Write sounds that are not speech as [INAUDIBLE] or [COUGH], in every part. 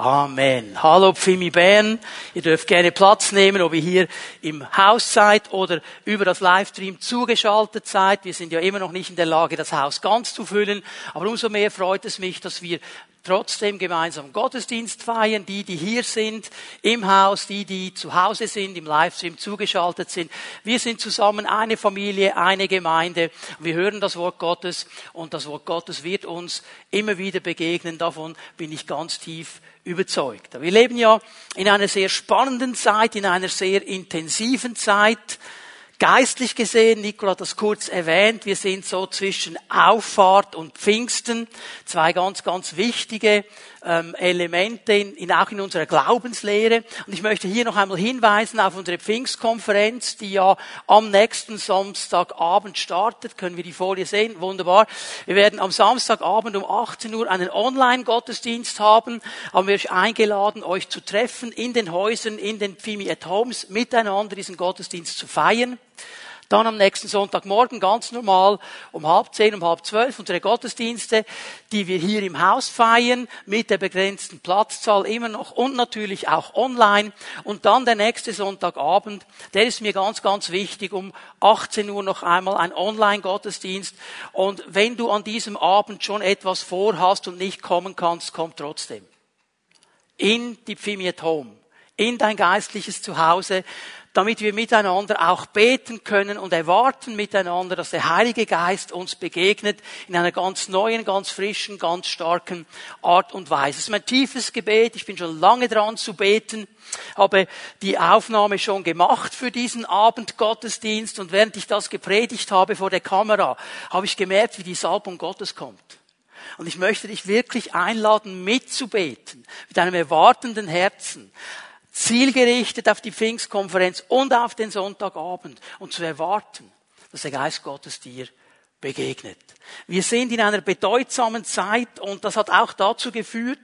Amen. Hallo Pfimi Bern. Ihr dürft gerne Platz nehmen, ob ihr hier im Haus seid oder über das Livestream zugeschaltet seid. Wir sind ja immer noch nicht in der Lage, das Haus ganz zu füllen. Aber umso mehr freut es mich, dass wir trotzdem gemeinsam Gottesdienst feiern, die, die hier sind, im Haus, die, die zu Hause sind, im Livestream zugeschaltet sind. Wir sind zusammen eine Familie, eine Gemeinde. Wir hören das Wort Gottes und das Wort Gottes wird uns immer wieder begegnen. Davon bin ich ganz tief überzeugt. Wir leben ja in einer sehr spannenden Zeit, in einer sehr intensiven Zeit. Geistlich gesehen, Nicola hat das kurz erwähnt, wir sind so zwischen Auffahrt und Pfingsten, zwei ganz, ganz wichtige ähm, Elemente in, in, auch in unserer Glaubenslehre. Und ich möchte hier noch einmal hinweisen auf unsere Pfingstkonferenz, die ja am nächsten Samstagabend startet. Können wir die Folie sehen? Wunderbar. Wir werden am Samstagabend um 18 Uhr einen Online-Gottesdienst haben. Haben wir euch eingeladen, euch zu treffen in den Häusern, in den Pfimi at Homes, miteinander diesen Gottesdienst zu feiern. Dann am nächsten Sonntagmorgen ganz normal um halb zehn, um halb zwölf unsere Gottesdienste, die wir hier im Haus feiern, mit der begrenzten Platzzahl immer noch und natürlich auch online. Und dann der nächste Sonntagabend, der ist mir ganz, ganz wichtig, um 18 Uhr noch einmal ein Online-Gottesdienst. Und wenn du an diesem Abend schon etwas vorhast und nicht kommen kannst, komm trotzdem. In die Pfimiet Home in dein geistliches Zuhause damit wir miteinander auch beten können und erwarten miteinander, dass der Heilige Geist uns begegnet in einer ganz neuen, ganz frischen, ganz starken Art und Weise. Es ist mein tiefes Gebet. Ich bin schon lange dran zu beten, habe die Aufnahme schon gemacht für diesen Abend Gottesdienst und während ich das gepredigt habe vor der Kamera, habe ich gemerkt, wie die Salbung Gottes kommt. Und ich möchte dich wirklich einladen, mitzubeten, mit einem erwartenden Herzen zielgerichtet auf die Pfingstkonferenz und auf den Sonntagabend. Und zu erwarten, dass der Geist Gottes dir begegnet. Wir sind in einer bedeutsamen Zeit und das hat auch dazu geführt,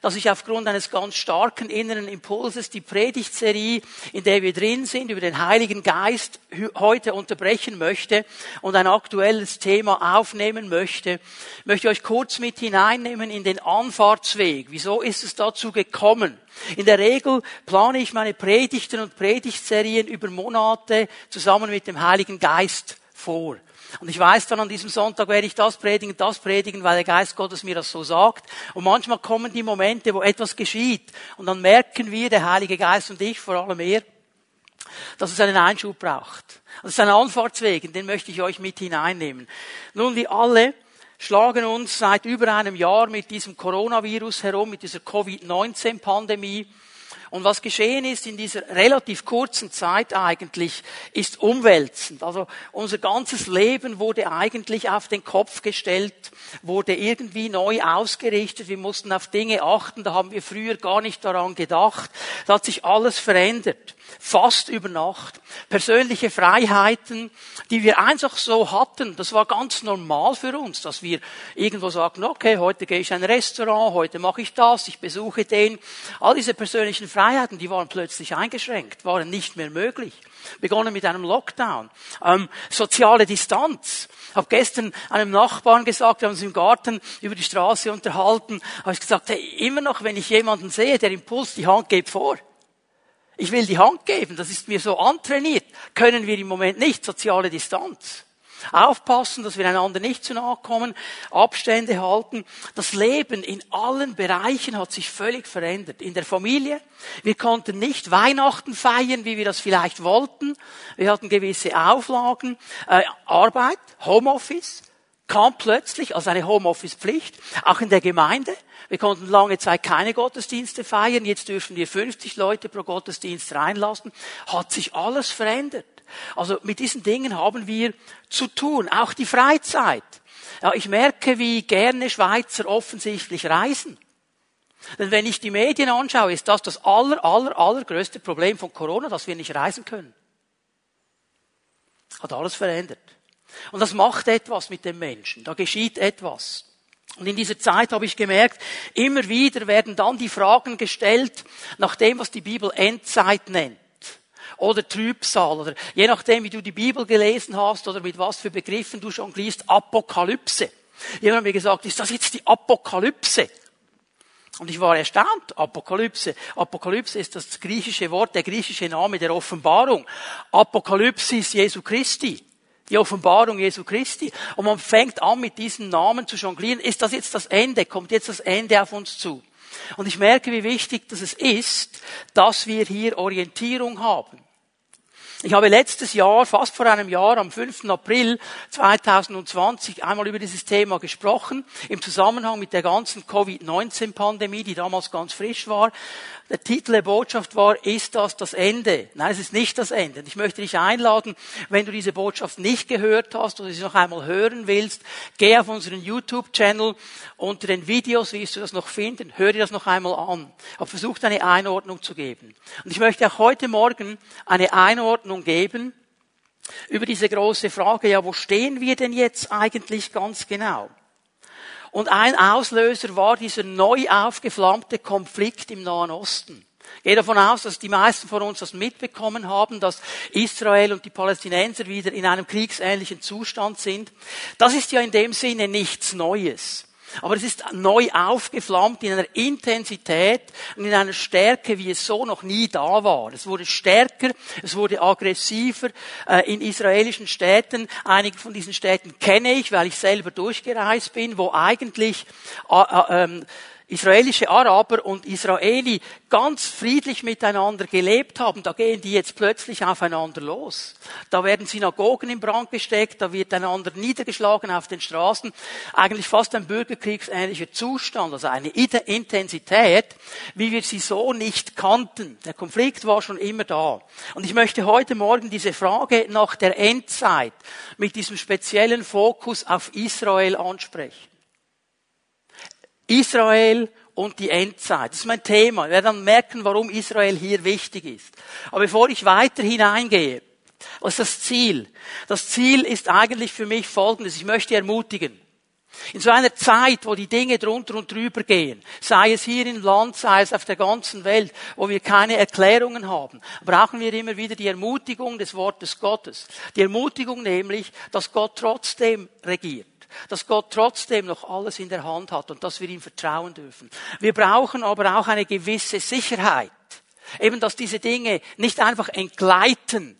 dass ich aufgrund eines ganz starken inneren Impulses die Predigtserie, in der wir drin sind, über den Heiligen Geist heute unterbrechen möchte und ein aktuelles Thema aufnehmen möchte. Ich möchte euch kurz mit hineinnehmen in den Anfahrtsweg. Wieso ist es dazu gekommen? In der Regel plane ich meine Predigten und Predigtserien über Monate zusammen mit dem Heiligen Geist vor. Und ich weiß dann an diesem Sonntag werde ich das predigen, das predigen, weil der Geist Gottes mir das so sagt. Und manchmal kommen die Momente, wo etwas geschieht. Und dann merken wir, der Heilige Geist und ich vor allem er, dass es einen Einschub braucht. Das ist ein Anfahrtsweg, den möchte ich euch mit hineinnehmen. Nun, wir alle schlagen uns seit über einem Jahr mit diesem Coronavirus herum, mit dieser Covid-19-Pandemie. Und was geschehen ist in dieser relativ kurzen Zeit eigentlich, ist umwälzend. Also unser ganzes Leben wurde eigentlich auf den Kopf gestellt, wurde irgendwie neu ausgerichtet. Wir mussten auf Dinge achten, da haben wir früher gar nicht daran gedacht. Da hat sich alles verändert fast über Nacht. Persönliche Freiheiten, die wir einfach so hatten, das war ganz normal für uns, dass wir irgendwo sagten, okay, heute gehe ich in ein Restaurant, heute mache ich das, ich besuche den. All diese persönlichen Freiheiten, die waren plötzlich eingeschränkt, waren nicht mehr möglich. Begonnen mit einem Lockdown. Ähm, soziale Distanz. Ich habe gestern einem Nachbarn gesagt, wir haben uns im Garten über die Straße unterhalten, habe ich gesagt, hey, immer noch, wenn ich jemanden sehe, der Impuls die Hand geht vor. Ich will die Hand geben, das ist mir so antrainiert. Können wir im Moment nicht soziale Distanz. Aufpassen, dass wir einander nicht zu nahe kommen, Abstände halten. Das Leben in allen Bereichen hat sich völlig verändert. In der Familie, wir konnten nicht Weihnachten feiern, wie wir das vielleicht wollten. Wir hatten gewisse Auflagen. Äh, Arbeit, Homeoffice, kam plötzlich als eine Homeoffice-Pflicht, auch in der Gemeinde. Wir konnten lange Zeit keine Gottesdienste feiern, jetzt dürfen wir 50 Leute pro Gottesdienst reinlassen. Hat sich alles verändert. Also mit diesen Dingen haben wir zu tun, auch die Freizeit. Ja, ich merke, wie gerne Schweizer offensichtlich reisen. Denn wenn ich die Medien anschaue, ist das das aller, aller, allergrößte Problem von Corona, dass wir nicht reisen können. Hat alles verändert. Und das macht etwas mit dem Menschen. Da geschieht etwas. Und in dieser Zeit habe ich gemerkt, immer wieder werden dann die Fragen gestellt nach dem, was die Bibel Endzeit nennt. Oder Trübsal, oder je nachdem, wie du die Bibel gelesen hast, oder mit was für Begriffen du schon liest, Apokalypse. Jemand hat mir gesagt, ist das jetzt die Apokalypse? Und ich war erstaunt. Apokalypse. Apokalypse ist das griechische Wort, der griechische Name der Offenbarung. Apokalypse ist Jesu Christi. Die Offenbarung Jesu Christi. Und man fängt an, mit diesen Namen zu jonglieren. Ist das jetzt das Ende? Kommt jetzt das Ende auf uns zu? Und ich merke, wie wichtig das ist, dass wir hier Orientierung haben. Ich habe letztes Jahr, fast vor einem Jahr, am 5. April 2020 einmal über dieses Thema gesprochen, im Zusammenhang mit der ganzen Covid-19-Pandemie, die damals ganz frisch war. Der Titel der Botschaft war, ist das das Ende? Nein, es ist nicht das Ende. Ich möchte dich einladen, wenn du diese Botschaft nicht gehört hast oder sie noch einmal hören willst, geh auf unseren YouTube-Channel. Unter den Videos wirst du das noch finden. Hör dir das noch einmal an. Ich habe versucht, eine Einordnung zu geben. Und ich möchte auch heute Morgen eine Einordnung geben über diese große Frage, ja, wo stehen wir denn jetzt eigentlich ganz genau? Und ein Auslöser war dieser neu aufgeflammte Konflikt im Nahen Osten. Ich gehe davon aus, dass die meisten von uns das mitbekommen haben, dass Israel und die Palästinenser wieder in einem kriegsähnlichen Zustand sind. Das ist ja in dem Sinne nichts Neues. Aber es ist neu aufgeflammt in einer Intensität und in einer Stärke, wie es so noch nie da war. Es wurde stärker, es wurde aggressiver äh, in israelischen Städten. Einige von diesen Städten kenne ich, weil ich selber durchgereist bin, wo eigentlich äh, äh, ähm, israelische Araber und Israeli ganz friedlich miteinander gelebt haben, da gehen die jetzt plötzlich aufeinander los. Da werden Synagogen in Brand gesteckt, da wird einander niedergeschlagen auf den Straßen. Eigentlich fast ein bürgerkriegsähnlicher Zustand, also eine Intensität, wie wir sie so nicht kannten. Der Konflikt war schon immer da. Und ich möchte heute Morgen diese Frage nach der Endzeit mit diesem speziellen Fokus auf Israel ansprechen. Israel und die Endzeit. Das ist mein Thema. Wir werden dann merken, warum Israel hier wichtig ist. Aber bevor ich weiter hineingehe, was ist das Ziel? Das Ziel ist eigentlich für mich folgendes. Ich möchte ermutigen. In so einer Zeit, wo die Dinge drunter und drüber gehen, sei es hier im Land, sei es auf der ganzen Welt, wo wir keine Erklärungen haben, brauchen wir immer wieder die Ermutigung des Wortes Gottes. Die Ermutigung nämlich, dass Gott trotzdem regiert dass Gott trotzdem noch alles in der Hand hat und dass wir ihm vertrauen dürfen. Wir brauchen aber auch eine gewisse Sicherheit. Eben, dass diese Dinge nicht einfach entgleiten.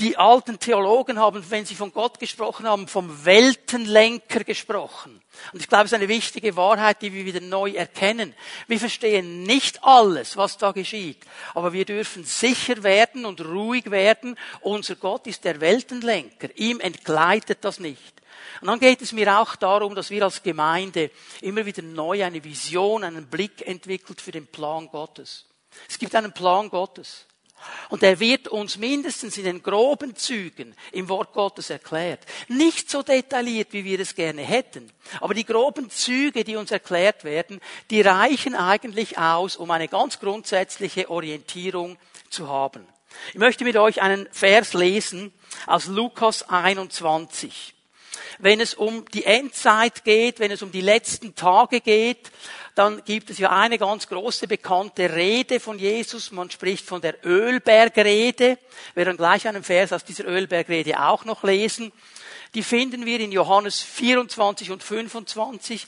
Die alten Theologen haben, wenn sie von Gott gesprochen haben, vom Weltenlenker gesprochen. Und ich glaube, es ist eine wichtige Wahrheit, die wir wieder neu erkennen. Wir verstehen nicht alles, was da geschieht, aber wir dürfen sicher werden und ruhig werden. Unser Gott ist der Weltenlenker. Ihm entgleitet das nicht. Und dann geht es mir auch darum, dass wir als Gemeinde immer wieder neu eine Vision, einen Blick entwickelt für den Plan Gottes. Es gibt einen Plan Gottes. Und er wird uns mindestens in den groben Zügen im Wort Gottes erklärt. Nicht so detailliert, wie wir es gerne hätten. Aber die groben Züge, die uns erklärt werden, die reichen eigentlich aus, um eine ganz grundsätzliche Orientierung zu haben. Ich möchte mit euch einen Vers lesen aus Lukas 21 wenn es um die Endzeit geht, wenn es um die letzten Tage geht, dann gibt es ja eine ganz große bekannte Rede von Jesus. Man spricht von der Ölbergrede. Wir werden gleich einen Vers aus dieser Ölbergrede auch noch lesen. Die finden wir in Johannes 24 und 25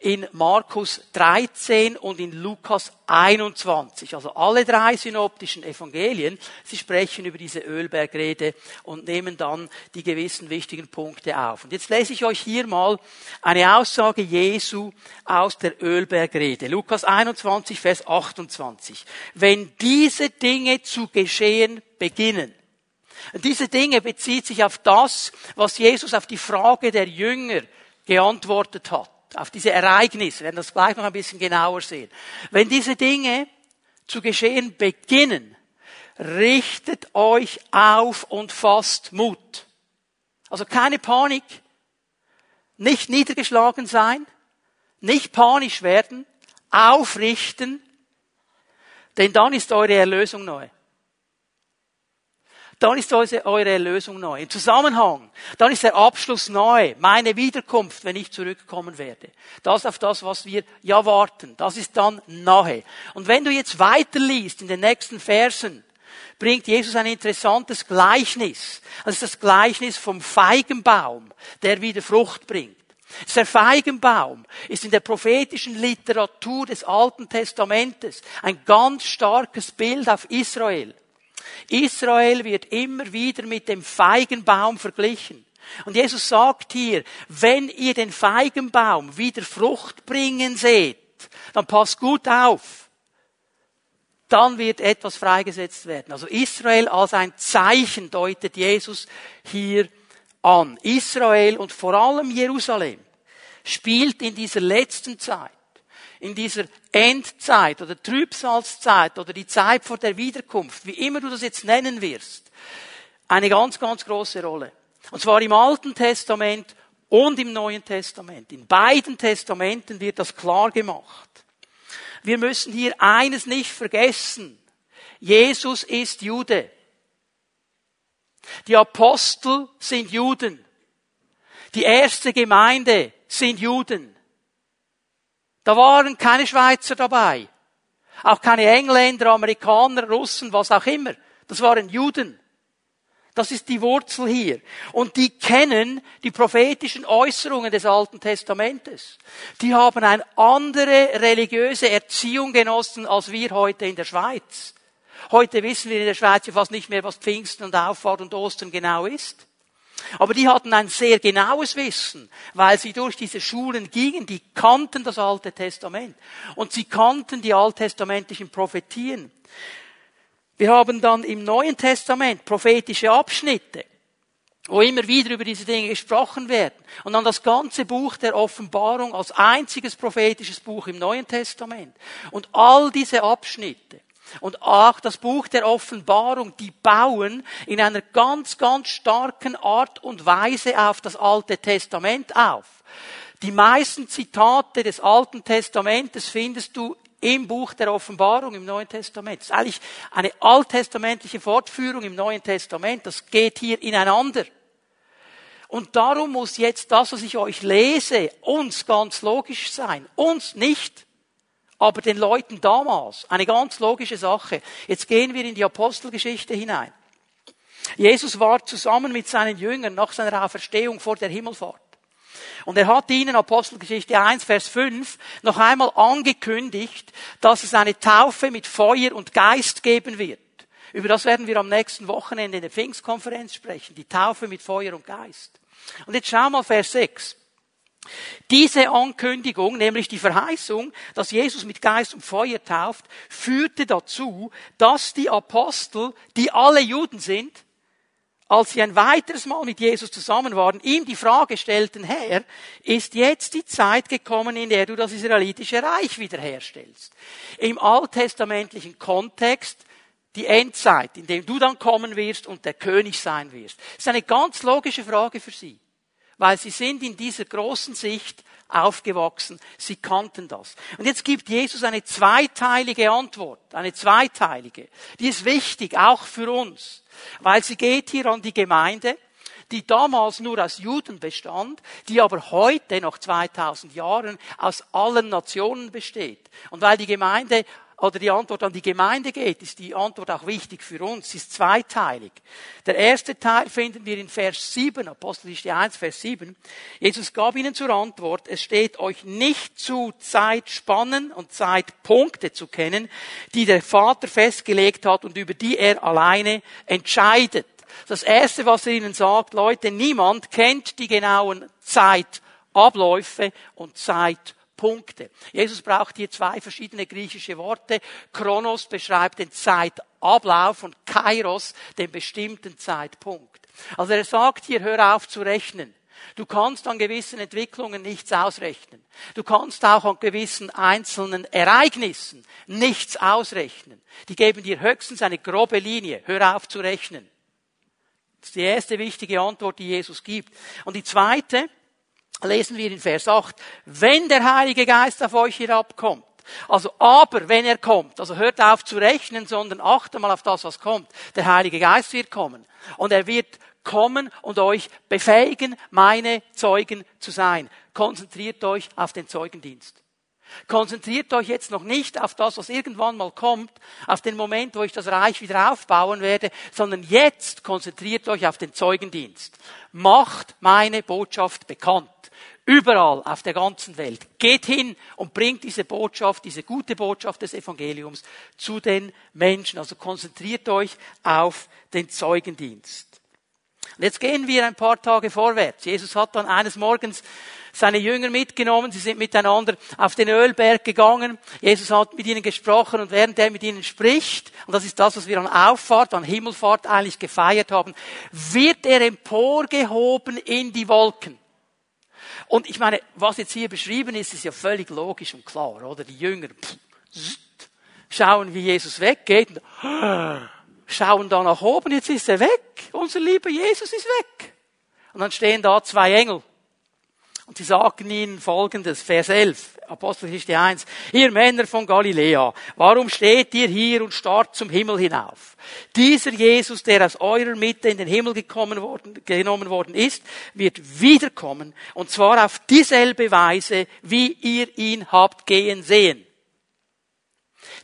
in Markus 13 und in Lukas 21. Also alle drei synoptischen Evangelien, sie sprechen über diese Ölbergrede und nehmen dann die gewissen wichtigen Punkte auf. Und jetzt lese ich euch hier mal eine Aussage Jesu aus der Ölbergrede. Lukas 21, Vers 28. Wenn diese Dinge zu geschehen beginnen, diese Dinge bezieht sich auf das, was Jesus auf die Frage der Jünger geantwortet hat auf diese Ereignisse, wir werden das gleich noch ein bisschen genauer sehen. Wenn diese Dinge zu geschehen beginnen, richtet euch auf und fasst Mut. Also keine Panik, nicht niedergeschlagen sein, nicht panisch werden, aufrichten, denn dann ist eure Erlösung neu dann ist eure Erlösung neu. Im Zusammenhang, dann ist der Abschluss neu. Meine Wiederkunft, wenn ich zurückkommen werde. Das auf das, was wir ja warten. Das ist dann nahe. Und wenn du jetzt weiterliest in den nächsten Versen, bringt Jesus ein interessantes Gleichnis. Das ist das Gleichnis vom Feigenbaum, der wieder Frucht bringt. Der Feigenbaum ist in der prophetischen Literatur des Alten Testamentes ein ganz starkes Bild auf Israel. Israel wird immer wieder mit dem Feigenbaum verglichen. Und Jesus sagt hier, wenn ihr den Feigenbaum wieder Frucht bringen seht, dann passt gut auf. Dann wird etwas freigesetzt werden. Also Israel als ein Zeichen deutet Jesus hier an. Israel und vor allem Jerusalem spielt in dieser letzten Zeit, in dieser Endzeit oder Trübsalzeit oder die Zeit vor der Wiederkunft, wie immer du das jetzt nennen wirst, eine ganz, ganz große Rolle. Und zwar im Alten Testament und im Neuen Testament. In beiden Testamenten wird das klar gemacht. Wir müssen hier eines nicht vergessen. Jesus ist Jude. Die Apostel sind Juden. Die erste Gemeinde sind Juden. Da waren keine Schweizer dabei. Auch keine Engländer, Amerikaner, Russen, was auch immer. Das waren Juden. Das ist die Wurzel hier. Und die kennen die prophetischen Äußerungen des Alten Testamentes. Die haben eine andere religiöse Erziehung genossen als wir heute in der Schweiz. Heute wissen wir in der Schweiz ja fast nicht mehr, was Pfingsten und Auffahrt und Ostern genau ist. Aber die hatten ein sehr genaues Wissen, weil sie durch diese Schulen gingen, die kannten das Alte Testament und sie kannten die alttestamentlichen Prophetien. Wir haben dann im Neuen Testament prophetische Abschnitte, wo immer wieder über diese Dinge gesprochen werden. Und dann das ganze Buch der Offenbarung als einziges prophetisches Buch im Neuen Testament. Und all diese Abschnitte und auch das Buch der Offenbarung, die bauen in einer ganz, ganz starken Art und Weise auf das Alte Testament auf. Die meisten Zitate des Alten Testamentes findest du im Buch der Offenbarung im Neuen Testament. Das ist eigentlich eine alttestamentliche Fortführung im Neuen Testament. Das geht hier ineinander. Und darum muss jetzt das, was ich euch lese, uns ganz logisch sein. Uns nicht aber den Leuten damals eine ganz logische Sache. Jetzt gehen wir in die Apostelgeschichte hinein. Jesus war zusammen mit seinen Jüngern nach seiner Auferstehung vor der Himmelfahrt. Und er hat ihnen, Apostelgeschichte 1, Vers 5, noch einmal angekündigt, dass es eine Taufe mit Feuer und Geist geben wird. Über das werden wir am nächsten Wochenende in der Pfingstkonferenz sprechen. Die Taufe mit Feuer und Geist. Und jetzt schau mal Vers 6. Diese Ankündigung, nämlich die Verheißung, dass Jesus mit Geist und Feuer tauft, führte dazu, dass die Apostel, die alle Juden sind, als sie ein weiteres Mal mit Jesus zusammen waren, ihm die Frage stellten, Herr, ist jetzt die Zeit gekommen, in der du das israelitische Reich wiederherstellst? Im alttestamentlichen Kontext die Endzeit, in dem du dann kommen wirst und der König sein wirst. Das ist eine ganz logische Frage für sie weil sie sind in dieser großen Sicht aufgewachsen. Sie kannten das. Und jetzt gibt Jesus eine zweiteilige Antwort, eine zweiteilige. Die ist wichtig, auch für uns, weil sie geht hier an die Gemeinde, die damals nur aus Juden bestand, die aber heute, nach 2000 Jahren, aus allen Nationen besteht. Und weil die Gemeinde oder die Antwort an die Gemeinde geht, ist die Antwort auch wichtig für uns. Sie ist zweiteilig. Der erste Teil finden wir in Vers 7, Apostelgeschichte 1, Vers 7. Jesus gab ihnen zur Antwort, es steht euch nicht zu, Zeitspannen und Zeitpunkte zu kennen, die der Vater festgelegt hat und über die er alleine entscheidet. Das erste, was er ihnen sagt, Leute, niemand kennt die genauen Zeitabläufe und Zeitpunkte. Punkte. Jesus braucht hier zwei verschiedene griechische Worte. Chronos beschreibt den Zeitablauf und Kairos den bestimmten Zeitpunkt. Also er sagt hier, hör auf zu rechnen. Du kannst an gewissen Entwicklungen nichts ausrechnen. Du kannst auch an gewissen einzelnen Ereignissen nichts ausrechnen. Die geben dir höchstens eine grobe Linie. Hör auf zu rechnen. Das ist die erste wichtige Antwort, die Jesus gibt. Und die zweite, lesen wir in Vers 8, wenn der Heilige Geist auf euch herabkommt, also aber wenn er kommt, also hört auf zu rechnen, sondern achte mal auf das, was kommt. Der Heilige Geist wird kommen und er wird kommen und euch befähigen, meine Zeugen zu sein. Konzentriert euch auf den Zeugendienst. Konzentriert euch jetzt noch nicht auf das, was irgendwann mal kommt, auf den Moment, wo ich das Reich wieder aufbauen werde, sondern jetzt konzentriert euch auf den Zeugendienst. Macht meine Botschaft bekannt Überall auf der ganzen Welt. Geht hin und bringt diese Botschaft, diese gute Botschaft des Evangeliums zu den Menschen. Also konzentriert euch auf den Zeugendienst. Und jetzt gehen wir ein paar Tage vorwärts. Jesus hat dann eines Morgens seine Jünger mitgenommen. Sie sind miteinander auf den Ölberg gegangen. Jesus hat mit ihnen gesprochen und während er mit ihnen spricht, und das ist das, was wir an Auffahrt, an Himmelfahrt eigentlich gefeiert haben, wird er emporgehoben in die Wolken. Und ich meine, was jetzt hier beschrieben ist, ist ja völlig logisch und klar, oder? Die Jünger pff, schauen, wie Jesus weggeht, und, schauen da nach oben, jetzt ist er weg. Unser lieber Jesus ist weg. Und dann stehen da zwei Engel. Und sie sagen ihnen folgendes, Vers 11, Apostelgeschichte 1, ihr Männer von Galiläa, warum steht ihr hier und starrt zum Himmel hinauf? Dieser Jesus, der aus eurer Mitte in den Himmel gekommen worden, genommen worden ist, wird wiederkommen, und zwar auf dieselbe Weise, wie ihr ihn habt gehen sehen.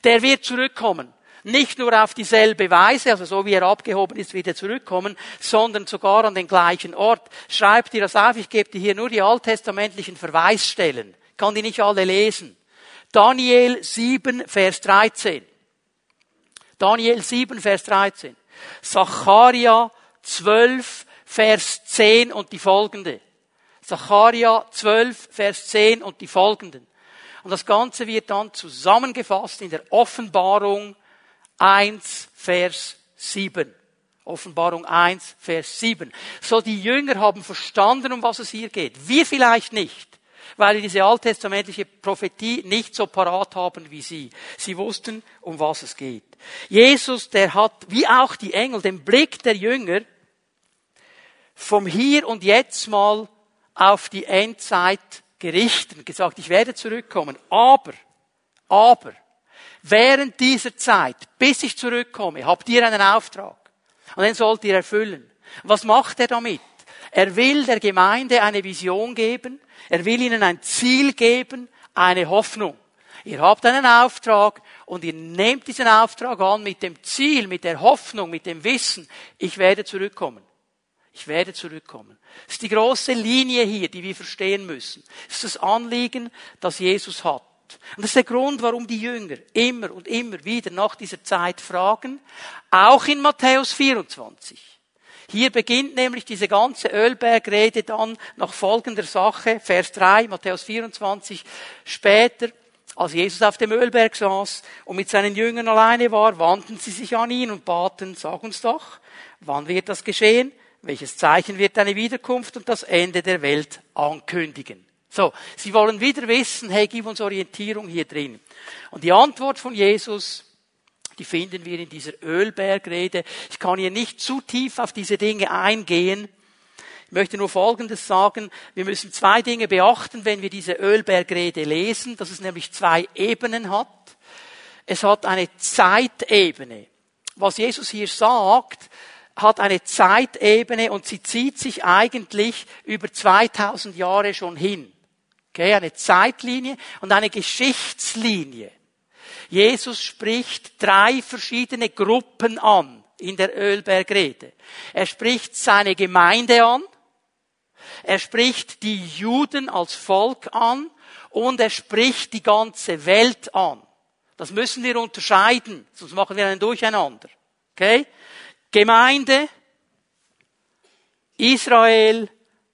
Der wird zurückkommen nicht nur auf dieselbe Weise, also so wie er abgehoben ist, wieder zurückkommen, sondern sogar an den gleichen Ort. Schreibt ihr das auf, ich gebe dir hier nur die alttestamentlichen Verweisstellen. Ich kann die nicht alle lesen. Daniel 7, Vers 13. Daniel 7, Vers 13. Zacharia 12, Vers 10 und die folgende. Zacharia 12, Vers 10 und die folgenden. Und das Ganze wird dann zusammengefasst in der Offenbarung 1, Vers 7. Offenbarung 1, Vers 7. So die Jünger haben verstanden, um was es hier geht. Wir vielleicht nicht, weil wir diese alttestamentliche Prophetie nicht so parat haben wie sie. Sie wussten, um was es geht. Jesus, der hat, wie auch die Engel, den Blick der Jünger vom Hier und Jetzt mal auf die Endzeit gerichtet gesagt, ich werde zurückkommen. Aber, aber, während dieser Zeit, bis ich zurückkomme, habt ihr einen Auftrag. Und den sollt ihr erfüllen. Was macht er damit? Er will der Gemeinde eine Vision geben. Er will ihnen ein Ziel geben, eine Hoffnung. Ihr habt einen Auftrag und ihr nehmt diesen Auftrag an mit dem Ziel, mit der Hoffnung, mit dem Wissen, ich werde zurückkommen. Ich werde zurückkommen. Das ist die große Linie hier, die wir verstehen müssen. Das ist das Anliegen, das Jesus hat. Und das ist der Grund, warum die Jünger immer und immer wieder nach dieser Zeit fragen, auch in Matthäus 24. Hier beginnt nämlich diese ganze Ölbergrede dann nach folgender Sache, Vers 3, Matthäus 24, später, als Jesus auf dem Ölberg saß und mit seinen Jüngern alleine war, wandten sie sich an ihn und baten, sag uns doch, wann wird das geschehen? Welches Zeichen wird deine Wiederkunft und das Ende der Welt ankündigen? So, sie wollen wieder wissen, hey, gib uns Orientierung hier drin. Und die Antwort von Jesus, die finden wir in dieser Ölbergrede. Ich kann hier nicht zu tief auf diese Dinge eingehen. Ich möchte nur Folgendes sagen. Wir müssen zwei Dinge beachten, wenn wir diese Ölbergrede lesen, dass es nämlich zwei Ebenen hat. Es hat eine Zeitebene. Was Jesus hier sagt, hat eine Zeitebene und sie zieht sich eigentlich über 2000 Jahre schon hin. Okay, eine Zeitlinie und eine Geschichtslinie. Jesus spricht drei verschiedene Gruppen an in der Ölbergrede. Er spricht seine Gemeinde an, er spricht die Juden als Volk an und er spricht die ganze Welt an. Das müssen wir unterscheiden, sonst machen wir ein Durcheinander. Okay? Gemeinde, Israel,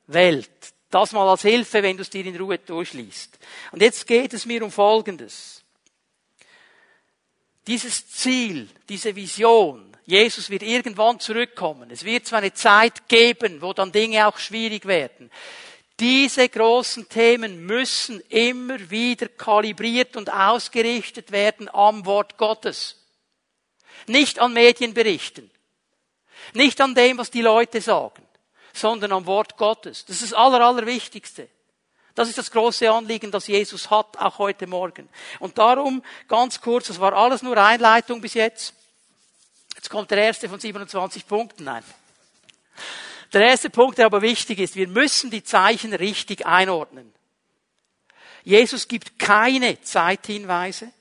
Welt. Das mal als Hilfe, wenn du es dir in Ruhe durchliest. Und jetzt geht es mir um Folgendes. Dieses Ziel, diese Vision, Jesus wird irgendwann zurückkommen. Es wird zwar eine Zeit geben, wo dann Dinge auch schwierig werden. Diese großen Themen müssen immer wieder kalibriert und ausgerichtet werden am Wort Gottes. Nicht an Medienberichten. Nicht an dem, was die Leute sagen sondern am Wort Gottes. Das ist das Aller, Allerwichtigste. Das ist das große Anliegen, das Jesus hat, auch heute Morgen. Und darum, ganz kurz, das war alles nur Einleitung bis jetzt. Jetzt kommt der erste von 27 Punkten. Nein. Der erste Punkt, der aber wichtig ist, wir müssen die Zeichen richtig einordnen. Jesus gibt keine Zeithinweise,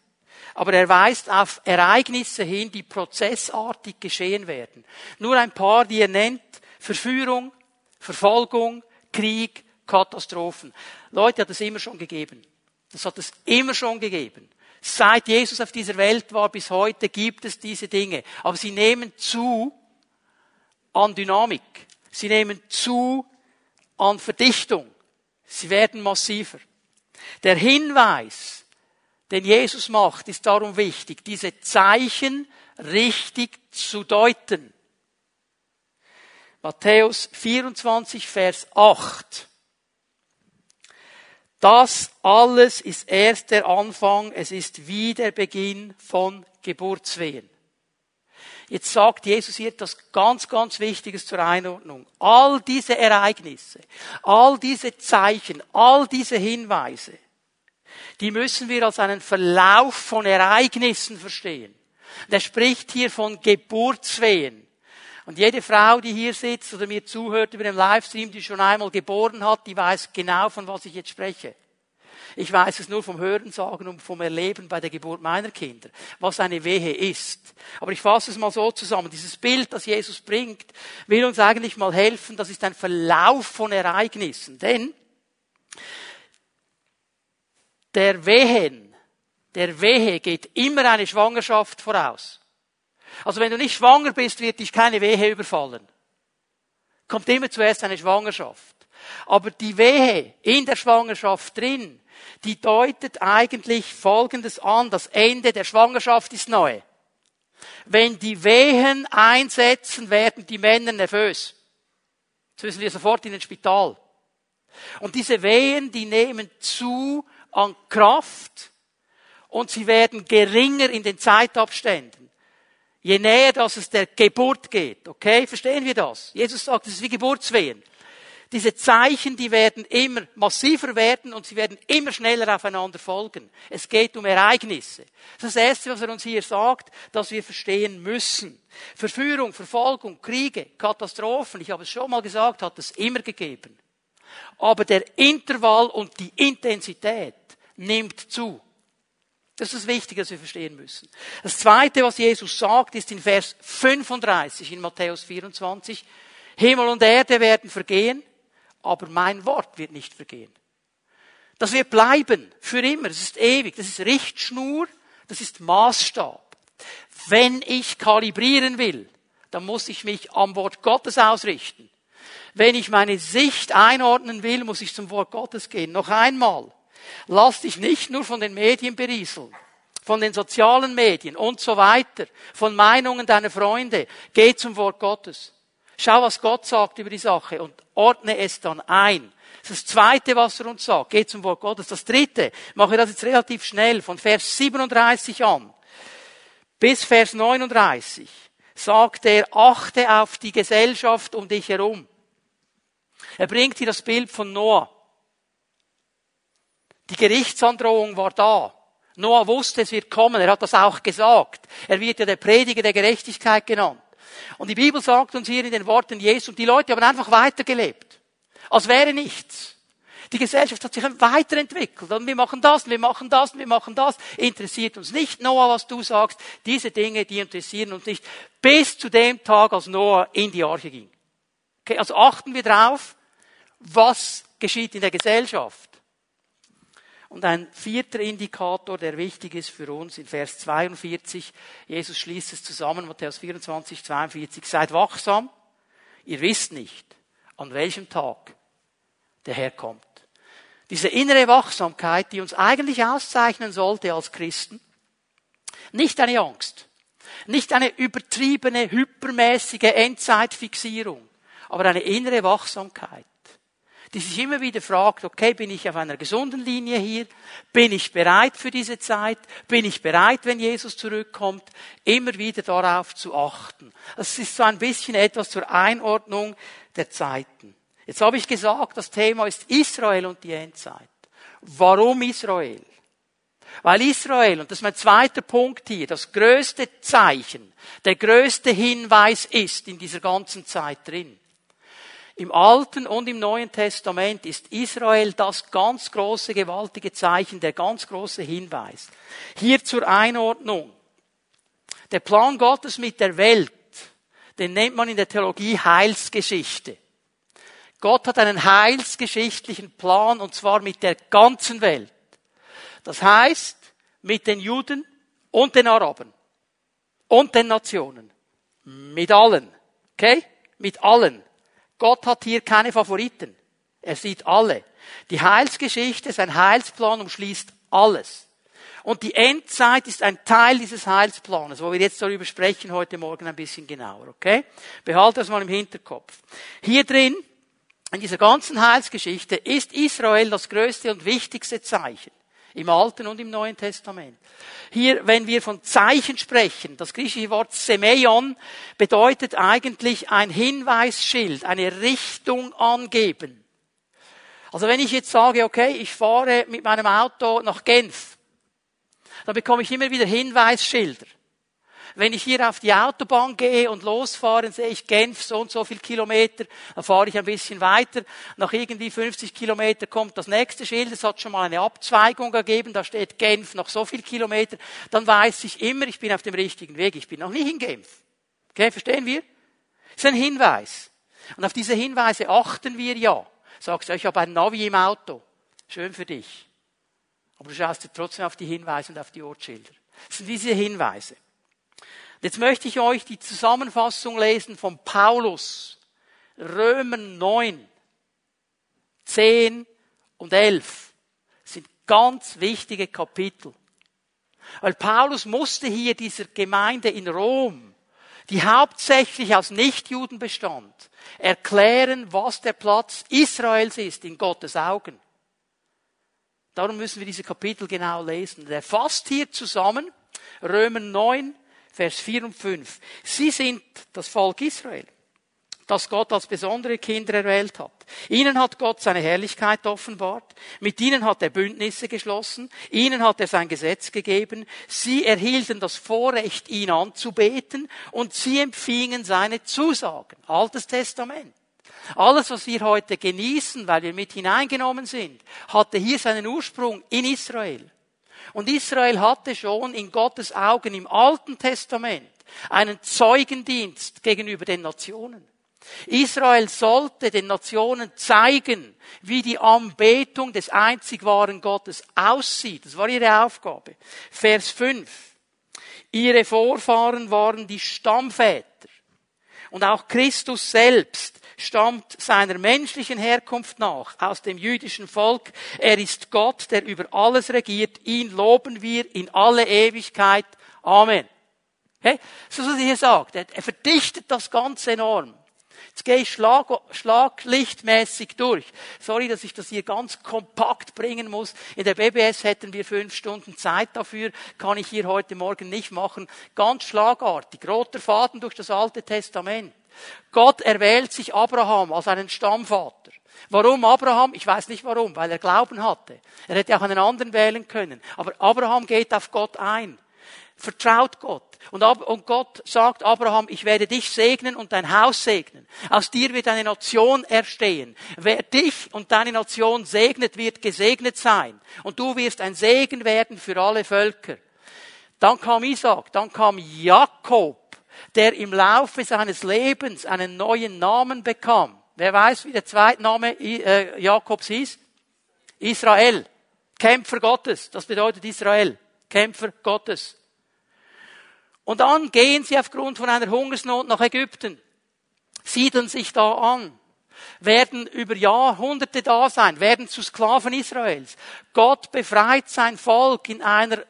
aber er weist auf Ereignisse hin, die prozessartig geschehen werden. Nur ein paar, die er nennt. Verführung, Verfolgung, Krieg, Katastrophen. Leute, hat es immer schon gegeben. Das hat es immer schon gegeben. Seit Jesus auf dieser Welt war bis heute gibt es diese Dinge. Aber sie nehmen zu an Dynamik. Sie nehmen zu an Verdichtung. Sie werden massiver. Der Hinweis, den Jesus macht, ist darum wichtig, diese Zeichen richtig zu deuten. Matthäus 24, Vers 8. Das alles ist erst der Anfang, es ist wie der Beginn von Geburtswehen. Jetzt sagt Jesus hier etwas ganz, ganz Wichtiges zur Einordnung. All diese Ereignisse, all diese Zeichen, all diese Hinweise, die müssen wir als einen Verlauf von Ereignissen verstehen. Er spricht hier von Geburtswehen. Und jede Frau, die hier sitzt oder mir zuhört über den Livestream, die schon einmal geboren hat, die weiß genau, von was ich jetzt spreche. Ich weiß es nur vom Hörensagen und vom Erleben bei der Geburt meiner Kinder, was eine Wehe ist. Aber ich fasse es mal so zusammen. Dieses Bild, das Jesus bringt, will uns eigentlich mal helfen. Das ist ein Verlauf von Ereignissen. Denn der Wehen, der Wehe geht immer eine Schwangerschaft voraus. Also wenn du nicht schwanger bist, wird dich keine Wehe überfallen. Kommt immer zuerst eine Schwangerschaft. Aber die Wehe in der Schwangerschaft drin, die deutet eigentlich Folgendes an. Das Ende der Schwangerschaft ist neu. Wenn die Wehen einsetzen, werden die Männer nervös. Jetzt müssen wir sofort in den Spital. Und diese Wehen, die nehmen zu an Kraft und sie werden geringer in den Zeitabständen. Je näher dass es der Geburt geht, okay? Verstehen wir das? Jesus sagt, es ist wie Geburtswehen. Diese Zeichen, die werden immer massiver werden und sie werden immer schneller aufeinander folgen. Es geht um Ereignisse. Das ist das Erste, was er uns hier sagt, dass wir verstehen müssen. Verführung, Verfolgung, Kriege, Katastrophen, ich habe es schon mal gesagt, hat es immer gegeben. Aber der Intervall und die Intensität nimmt zu. Das ist das Wichtige, was wir verstehen müssen. Das Zweite, was Jesus sagt, ist in Vers 35 in Matthäus 24. Himmel und Erde werden vergehen, aber mein Wort wird nicht vergehen. Das wird bleiben, für immer, das ist ewig, das ist Richtschnur, das ist Maßstab. Wenn ich kalibrieren will, dann muss ich mich am Wort Gottes ausrichten. Wenn ich meine Sicht einordnen will, muss ich zum Wort Gottes gehen. Noch einmal, lass dich nicht nur von den Medien berieseln, von den sozialen Medien und so weiter, von Meinungen deiner Freunde. Geh zum Wort Gottes. Schau, was Gott sagt über die Sache und ordne es dann ein. Das ist das Zweite, was er uns sagt. Geht zum Wort Gottes. Das Dritte, mache das jetzt relativ schnell, von Vers 37 an bis Vers 39, sagt er, achte auf die Gesellschaft um dich herum. Er bringt hier das Bild von Noah. Die Gerichtsandrohung war da. Noah wusste, es wird kommen. Er hat das auch gesagt. Er wird ja der Prediger der Gerechtigkeit genannt. Und die Bibel sagt uns hier in den Worten Jesu, die Leute haben einfach weitergelebt. Als wäre nichts. Die Gesellschaft hat sich weiterentwickelt. Und wir machen das, wir machen das, wir machen das. Interessiert uns nicht, Noah, was du sagst. Diese Dinge, die interessieren uns nicht. Bis zu dem Tag, als Noah in die Arche ging. Okay, also achten wir drauf, was geschieht in der Gesellschaft. Und ein vierter Indikator, der wichtig ist für uns, in Vers 42, Jesus schließt es zusammen, Matthäus 24, 42, seid wachsam, ihr wisst nicht, an welchem Tag der Herr kommt. Diese innere Wachsamkeit, die uns eigentlich auszeichnen sollte als Christen, nicht eine Angst, nicht eine übertriebene, hypermäßige Endzeitfixierung, aber eine innere Wachsamkeit die sich immer wieder fragt, okay, bin ich auf einer gesunden Linie hier? Bin ich bereit für diese Zeit? Bin ich bereit, wenn Jesus zurückkommt? Immer wieder darauf zu achten. Das ist so ein bisschen etwas zur Einordnung der Zeiten. Jetzt habe ich gesagt, das Thema ist Israel und die Endzeit. Warum Israel? Weil Israel, und das ist mein zweiter Punkt hier, das größte Zeichen, der größte Hinweis ist in dieser ganzen Zeit drin. Im Alten und im Neuen Testament ist Israel das ganz große, gewaltige Zeichen, der ganz große Hinweis. Hier zur Einordnung. Der Plan Gottes mit der Welt, den nennt man in der Theologie Heilsgeschichte. Gott hat einen heilsgeschichtlichen Plan und zwar mit der ganzen Welt. Das heißt, mit den Juden und den Arabern und den Nationen. Mit allen. Okay? Mit allen. Gott hat hier keine Favoriten. Er sieht alle. Die Heilsgeschichte, sein Heilsplan umschließt alles. Und die Endzeit ist ein Teil dieses Heilsplanes, wo wir jetzt darüber sprechen, heute Morgen ein bisschen genauer, okay? Behalte das mal im Hinterkopf. Hier drin, in dieser ganzen Heilsgeschichte, ist Israel das größte und wichtigste Zeichen. Im Alten und im Neuen Testament. Hier, wenn wir von Zeichen sprechen, das griechische Wort Semeion bedeutet eigentlich ein Hinweisschild, eine Richtung angeben. Also wenn ich jetzt sage, okay, ich fahre mit meinem Auto nach Genf, dann bekomme ich immer wieder Hinweisschilder. Wenn ich hier auf die Autobahn gehe und losfahre, sehe ich Genf so und so viel Kilometer, dann fahre ich ein bisschen weiter. Nach irgendwie 50 Kilometer kommt das nächste Schild. Es hat schon mal eine Abzweigung gegeben, da steht Genf noch so viel Kilometer. Dann weiß ich immer, ich bin auf dem richtigen Weg. Ich bin noch nicht in Genf. Okay, verstehen wir? Das ist ein Hinweis. Und auf diese Hinweise achten wir ja. Sagst du, ich habe ein Navi im Auto. Schön für dich. Aber du schaust dir trotzdem auf die Hinweise und auf die Ortsschilder. Das sind diese Hinweise. Jetzt möchte ich euch die Zusammenfassung lesen von Paulus. Römer 9, 10 und 11 das sind ganz wichtige Kapitel. Weil Paulus musste hier dieser Gemeinde in Rom, die hauptsächlich aus Nichtjuden bestand, erklären, was der Platz Israels ist in Gottes Augen. Darum müssen wir diese Kapitel genau lesen. Er fasst hier zusammen Römer 9, Vers 4 und 5. Sie sind das Volk Israel, das Gott als besondere Kinder erwählt hat. Ihnen hat Gott seine Herrlichkeit offenbart. Mit ihnen hat er Bündnisse geschlossen. Ihnen hat er sein Gesetz gegeben. Sie erhielten das Vorrecht, ihn anzubeten und sie empfingen seine Zusagen. Altes Testament. Alles, was wir heute genießen, weil wir mit hineingenommen sind, hatte hier seinen Ursprung in Israel. Und Israel hatte schon in Gottes Augen im Alten Testament einen Zeugendienst gegenüber den Nationen. Israel sollte den Nationen zeigen, wie die Anbetung des einzig wahren Gottes aussieht. Das war ihre Aufgabe. Vers 5. Ihre Vorfahren waren die Stammväter. Und auch Christus selbst stammt seiner menschlichen Herkunft nach aus dem jüdischen Volk. Er ist Gott, der über alles regiert. Ihn loben wir in alle Ewigkeit. Amen. Okay? So was er hier sagt. Er verdichtet das Ganze enorm. Jetzt gehe ich schlag, schlaglichtmäßig durch. Sorry, dass ich das hier ganz kompakt bringen muss. In der BBS hätten wir fünf Stunden Zeit dafür. Kann ich hier heute Morgen nicht machen. Ganz schlagartig. Roter Faden durch das Alte Testament. Gott erwählt sich Abraham als einen Stammvater. Warum Abraham? Ich weiß nicht warum, weil er Glauben hatte. Er hätte auch einen anderen wählen können. Aber Abraham geht auf Gott ein. Vertraut Gott. Und, Gott sagt Abraham, ich werde dich segnen und dein Haus segnen. Aus dir wird eine Nation erstehen. Wer dich und deine Nation segnet, wird gesegnet sein. Und du wirst ein Segen werden für alle Völker. Dann kam Isaac, dann kam Jakob der im Laufe seines Lebens einen neuen Namen bekam. Wer weiß, wie der zweite Name äh, Jakobs hieß? Israel. Kämpfer Gottes. Das bedeutet Israel. Kämpfer Gottes. Und dann gehen sie aufgrund von einer Hungersnot nach Ägypten, siedeln sich da an, werden über Jahrhunderte da sein, werden zu Sklaven Israels. Gott befreit sein Volk in einer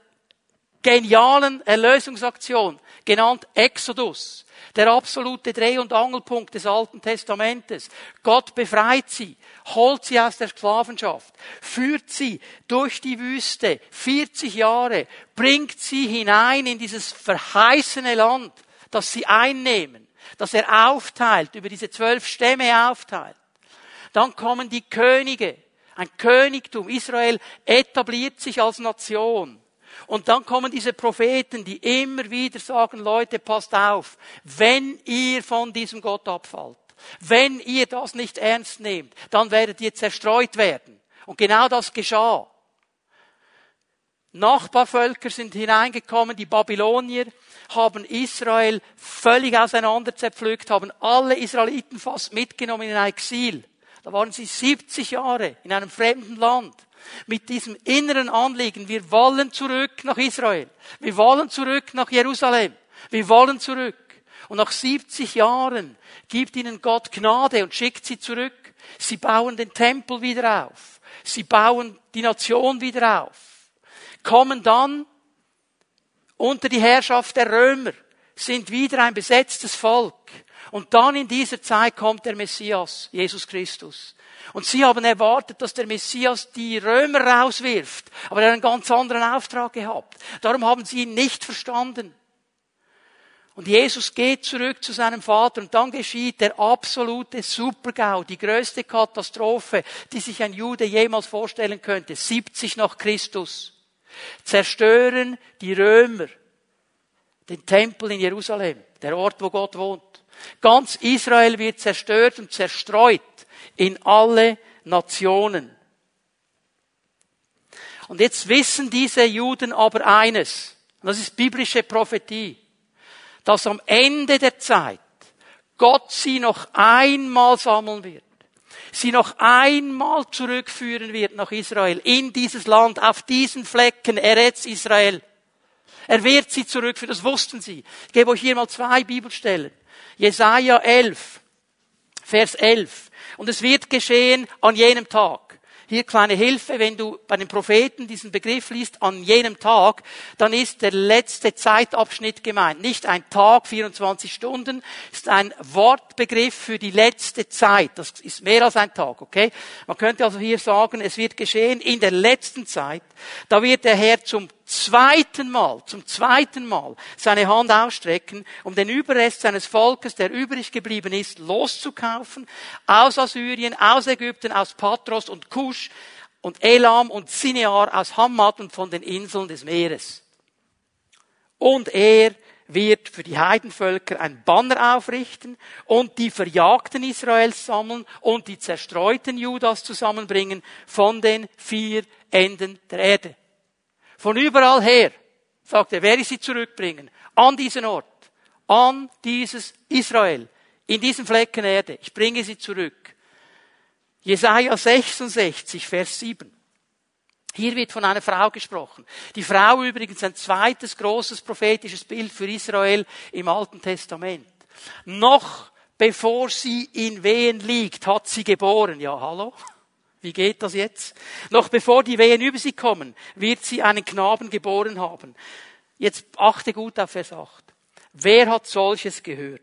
genialen Erlösungsaktion, genannt Exodus. Der absolute Dreh- und Angelpunkt des Alten Testamentes. Gott befreit sie, holt sie aus der Sklavenschaft, führt sie durch die Wüste, 40 Jahre, bringt sie hinein in dieses verheißene Land, das sie einnehmen, das er aufteilt, über diese zwölf Stämme aufteilt. Dann kommen die Könige, ein Königtum. Israel etabliert sich als Nation. Und dann kommen diese Propheten, die immer wieder sagen, Leute, passt auf, wenn ihr von diesem Gott abfallt, wenn ihr das nicht ernst nehmt, dann werdet ihr zerstreut werden. Und genau das geschah. Nachbarvölker sind hineingekommen, die Babylonier haben Israel völlig auseinander zerpflückt, haben alle Israeliten fast mitgenommen in ein Exil Da waren sie 70 Jahre in einem fremden Land mit diesem inneren Anliegen, wir wollen zurück nach Israel. Wir wollen zurück nach Jerusalem. Wir wollen zurück. Und nach 70 Jahren gibt ihnen Gott Gnade und schickt sie zurück. Sie bauen den Tempel wieder auf. Sie bauen die Nation wieder auf. Kommen dann unter die Herrschaft der Römer, sind wieder ein besetztes Volk. Und dann in dieser Zeit kommt der Messias, Jesus Christus. Und sie haben erwartet, dass der Messias die Römer rauswirft. Aber er hat einen ganz anderen Auftrag gehabt. Darum haben sie ihn nicht verstanden. Und Jesus geht zurück zu seinem Vater und dann geschieht der absolute Supergau, die größte Katastrophe, die sich ein Jude jemals vorstellen könnte. 70 nach Christus. Zerstören die Römer den Tempel in Jerusalem, der Ort, wo Gott wohnt. Ganz Israel wird zerstört und zerstreut in alle Nationen. Und jetzt wissen diese Juden aber eines, und das ist biblische Prophetie, dass am Ende der Zeit Gott sie noch einmal sammeln wird, sie noch einmal zurückführen wird nach Israel, in dieses Land, auf diesen Flecken, Eretz Israel. Er wird sie zurückführen, das wussten sie. Ich gebe euch hier mal zwei Bibelstellen. Jesaja 11, Vers 11. Und es wird geschehen an jenem Tag. Hier kleine Hilfe, wenn du bei den Propheten diesen Begriff liest, an jenem Tag, dann ist der letzte Zeitabschnitt gemeint. Nicht ein Tag, 24 Stunden, ist ein Wortbegriff für die letzte Zeit. Das ist mehr als ein Tag, okay? Man könnte also hier sagen, es wird geschehen in der letzten Zeit. Da wird der Herr zum zweiten Mal, zum zweiten Mal seine Hand ausstrecken, um den Überrest seines Volkes, der übrig geblieben ist, loszukaufen, aus Assyrien, aus Ägypten, aus Patros und Kusch und Elam und Sinear, aus Hamad und von den Inseln des Meeres. Und er wird für die Heidenvölker ein Banner aufrichten und die Verjagten Israels sammeln und die zerstreuten Judas zusammenbringen von den vier Enden der Erde. Von überall her, sagt er, werde ich sie zurückbringen. An diesen Ort. An dieses Israel. In diesen Flecken Erde. Ich bringe sie zurück. Jesaja 66, Vers 7. Hier wird von einer Frau gesprochen. Die Frau übrigens ein zweites großes prophetisches Bild für Israel im Alten Testament. Noch bevor sie in Wehen liegt, hat sie geboren. Ja, hallo? Wie geht das jetzt? Noch bevor die Wehen über sie kommen, wird sie einen Knaben geboren haben. Jetzt achte gut auf Vers 8. Wer hat solches gehört?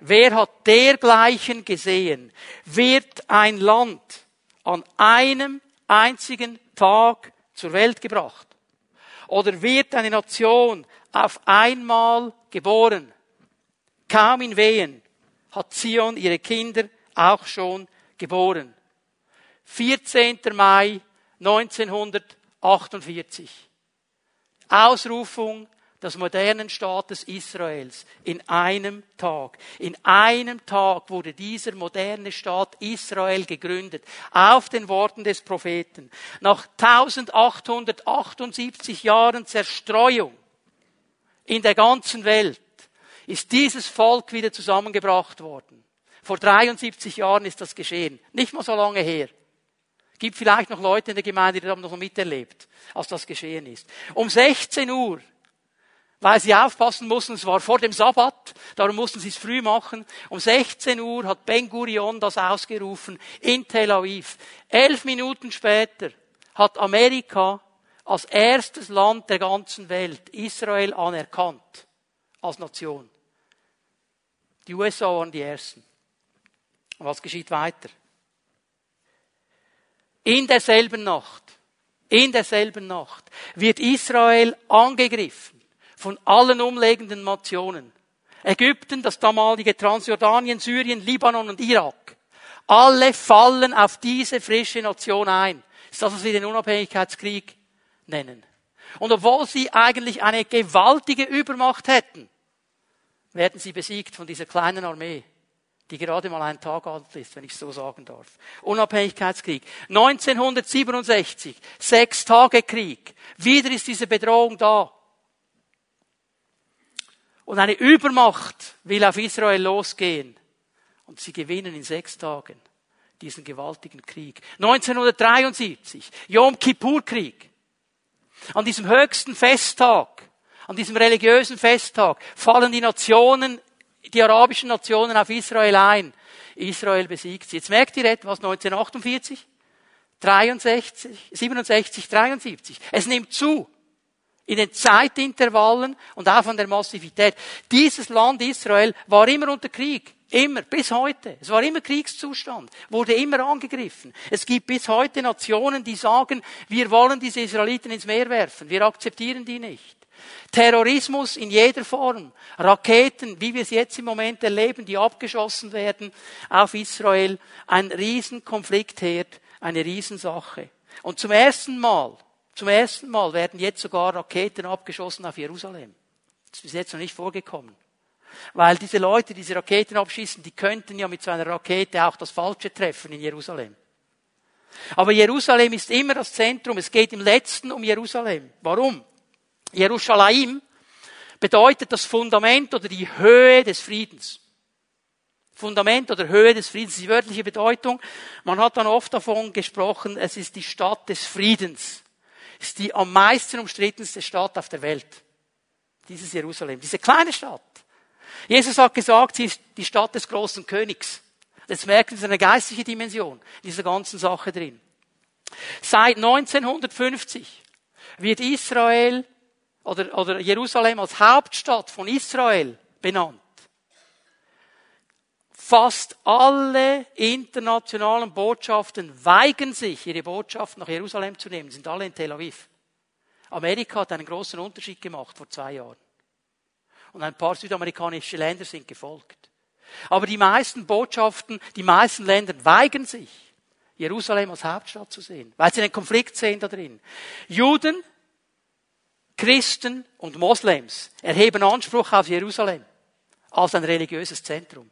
Wer hat dergleichen gesehen? Wird ein Land an einem einzigen Tag zur Welt gebracht? Oder wird eine Nation auf einmal geboren? Kaum in Wehen hat Zion ihre Kinder auch schon geboren. 14. Mai 1948. Ausrufung des modernen Staates Israels in einem Tag. In einem Tag wurde dieser moderne Staat Israel gegründet, auf den Worten des Propheten. Nach 1878 Jahren Zerstreuung in der ganzen Welt ist dieses Volk wieder zusammengebracht worden. Vor 73 Jahren ist das geschehen. Nicht mal so lange her. Gibt vielleicht noch Leute in der Gemeinde, die haben noch miterlebt, als das geschehen ist. Um 16 Uhr, weil sie aufpassen mussten, es war vor dem Sabbat, darum mussten sie es früh machen. Um 16 Uhr hat Ben Gurion das ausgerufen in Tel Aviv. Elf Minuten später hat Amerika als erstes Land der ganzen Welt Israel anerkannt als Nation. Die USA waren die ersten. Und was geschieht weiter? In derselben Nacht, in derselben Nacht wird Israel angegriffen von allen umliegenden Nationen. Ägypten, das damalige Transjordanien, Syrien, Libanon und Irak. Alle fallen auf diese frische Nation ein. Das ist das, was wir den Unabhängigkeitskrieg nennen. Und obwohl sie eigentlich eine gewaltige Übermacht hätten, werden sie besiegt von dieser kleinen Armee die gerade mal einen Tag alt ist, wenn ich so sagen darf. Unabhängigkeitskrieg. 1967, sechs Tage Krieg. Wieder ist diese Bedrohung da. Und eine Übermacht will auf Israel losgehen. Und sie gewinnen in sechs Tagen. diesen gewaltigen Krieg. 1973, Yom Kippur-Krieg. An diesem höchsten Festtag, an diesem religiösen Festtag, fallen die Nationen, die arabischen Nationen auf Israel ein. Israel besiegt sie. Jetzt merkt ihr etwas, 1948, 63, 67, 73. Es nimmt zu in den Zeitintervallen und auch von der Massivität. Dieses Land Israel war immer unter Krieg. Immer, bis heute. Es war immer Kriegszustand, wurde immer angegriffen. Es gibt bis heute Nationen, die sagen, wir wollen diese Israeliten ins Meer werfen, wir akzeptieren die nicht. Terrorismus in jeder Form, Raketen, wie wir es jetzt im Moment erleben, die abgeschossen werden auf Israel, ein Riesenkonfliktherd, eine Riesensache. Und zum ersten Mal zum ersten Mal werden jetzt sogar Raketen abgeschossen auf Jerusalem. Das ist bis jetzt noch nicht vorgekommen. Weil diese Leute, die diese Raketen abschießen, die könnten ja mit so einer Rakete auch das Falsche treffen in Jerusalem. Aber Jerusalem ist immer das Zentrum. Es geht im letzten um Jerusalem. Warum? Jerusalem bedeutet das Fundament oder die Höhe des Friedens. Fundament oder Höhe des Friedens, die wörtliche Bedeutung. Man hat dann oft davon gesprochen, es ist die Stadt des Friedens ist die am meisten umstrittenste Stadt auf der Welt. Dieses Jerusalem, diese kleine Stadt. Jesus hat gesagt, sie ist die Stadt des großen Königs. Jetzt merken Sie eine geistliche Dimension in dieser ganzen Sache drin. Seit 1950 wird Israel oder, oder Jerusalem als Hauptstadt von Israel benannt. Fast alle internationalen Botschaften weigern sich, ihre Botschaft nach Jerusalem zu nehmen, sind alle in Tel Aviv. Amerika hat einen großen Unterschied gemacht vor zwei Jahren. Und ein paar südamerikanische Länder sind gefolgt. Aber die meisten Botschaften, die meisten Länder weigern sich, Jerusalem als Hauptstadt zu sehen, weil sie einen Konflikt sehen da drin. Juden, Christen und Moslems erheben Anspruch auf Jerusalem als ein religiöses Zentrum.